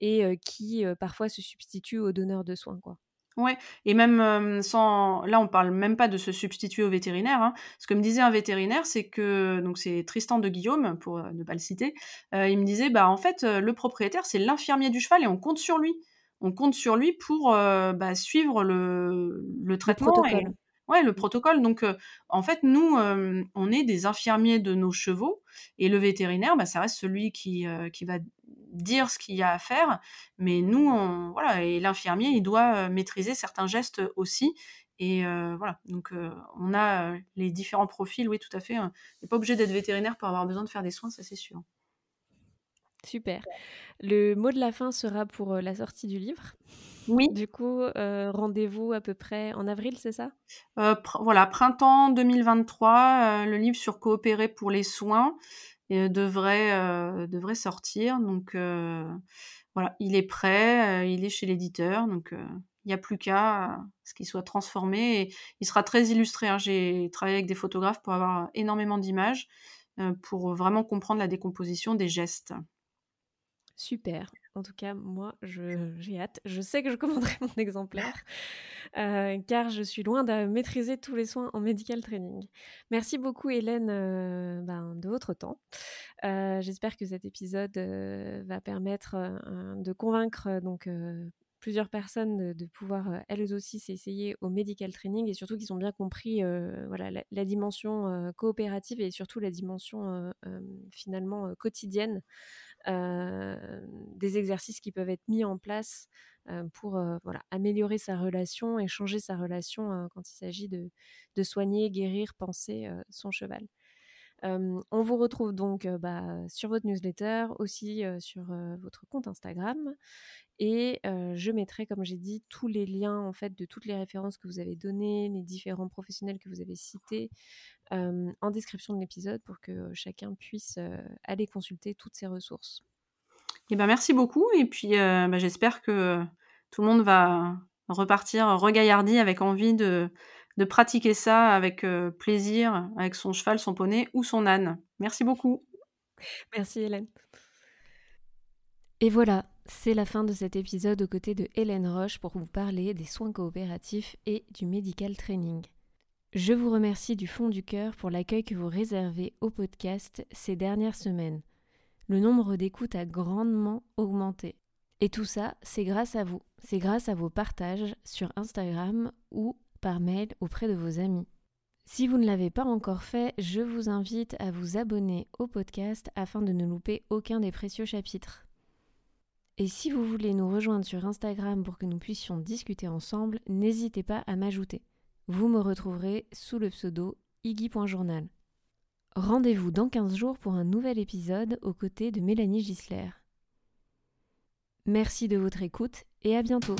et qui parfois se substitue aux donneurs de soins, quoi. Ouais, et même sans, là on parle même pas de se substituer au vétérinaire. Hein. Ce que me disait un vétérinaire, c'est que donc c'est Tristan de Guillaume pour ne pas le citer. il me disait bah en fait le propriétaire c'est l'infirmier du cheval et on compte sur lui. On compte sur lui pour bah, suivre le, le traitement. Le Ouais, le protocole. Donc, en fait, nous, on est des infirmiers de nos chevaux, et le vétérinaire, bah, ça reste celui qui, qui va dire ce qu'il y a à faire. Mais nous, voilà, et l'infirmier, il doit maîtriser certains gestes aussi. Et voilà, donc on a les différents profils, oui, tout à fait. On n'est pas obligé d'être vétérinaire pour avoir besoin de faire des soins, ça c'est sûr. Super. Le mot de la fin sera pour la sortie du livre. Oui. Du coup, rendez-vous à peu près en avril, c'est ça? Voilà, printemps 2023, le livre sur coopérer pour les soins devrait, devrait sortir. Donc voilà, il est prêt, il est chez l'éditeur. Donc il n'y a plus qu'à ce qu'il soit transformé et il sera très illustré. Hein. J'ai travaillé avec des photographes pour avoir énormément d'images pour vraiment comprendre la décomposition des gestes. Super. En tout cas, moi, j'ai hâte. Je sais que je commanderai mon exemplaire, euh, car je suis loin de maîtriser tous les soins en medical training. Merci beaucoup, Hélène, euh, ben, de votre temps. Euh, j'espère que cet épisode va permettre de convaincre donc plusieurs personnes de, pouvoir elles aussi s'essayer au medical training et surtout qu'ils ont bien compris voilà, la, dimension coopérative et surtout la dimension finalement quotidienne des exercices qui peuvent être mis en place pour voilà, améliorer sa relation et changer sa relation quand il s'agit de, de, soigner, guérir, penser son cheval. On vous retrouve donc bah, sur votre newsletter, aussi sur votre compte Instagram. Et je mettrai, comme j'ai dit, tous les liens en fait de toutes les références que vous avez données, les différents professionnels que vous avez cités, en description de l'épisode pour que chacun puisse aller consulter toutes ces ressources. Eh ben, merci beaucoup et puis bah, j'espère que tout le monde va repartir regaillardi avec envie de, de pratiquer ça avec plaisir avec son cheval, son poney ou son âne. Merci beaucoup. Merci Hélène. Et voilà, c'est la fin de cet épisode aux côtés de Hélène Roche pour vous parler des soins coopératifs et du medical training. Je vous remercie du fond du cœur pour l'accueil que vous réservez au podcast ces dernières semaines. Le nombre d'écoutes a grandement augmenté. Et tout ça, c'est grâce à vous. C'est grâce à vos partages sur Instagram ou par mail auprès de vos amis. Si vous ne l'avez pas encore fait, je vous invite à vous abonner au podcast afin de ne louper aucun des précieux chapitres. Et si vous voulez nous rejoindre sur Instagram pour que nous puissions discuter ensemble, n'hésitez pas à m'ajouter. Vous me retrouverez sous le pseudo iggy.journal. Rendez-vous dans 15 jours pour un nouvel épisode aux côtés de Mélanie Gisler. Merci de votre écoute et à bientôt.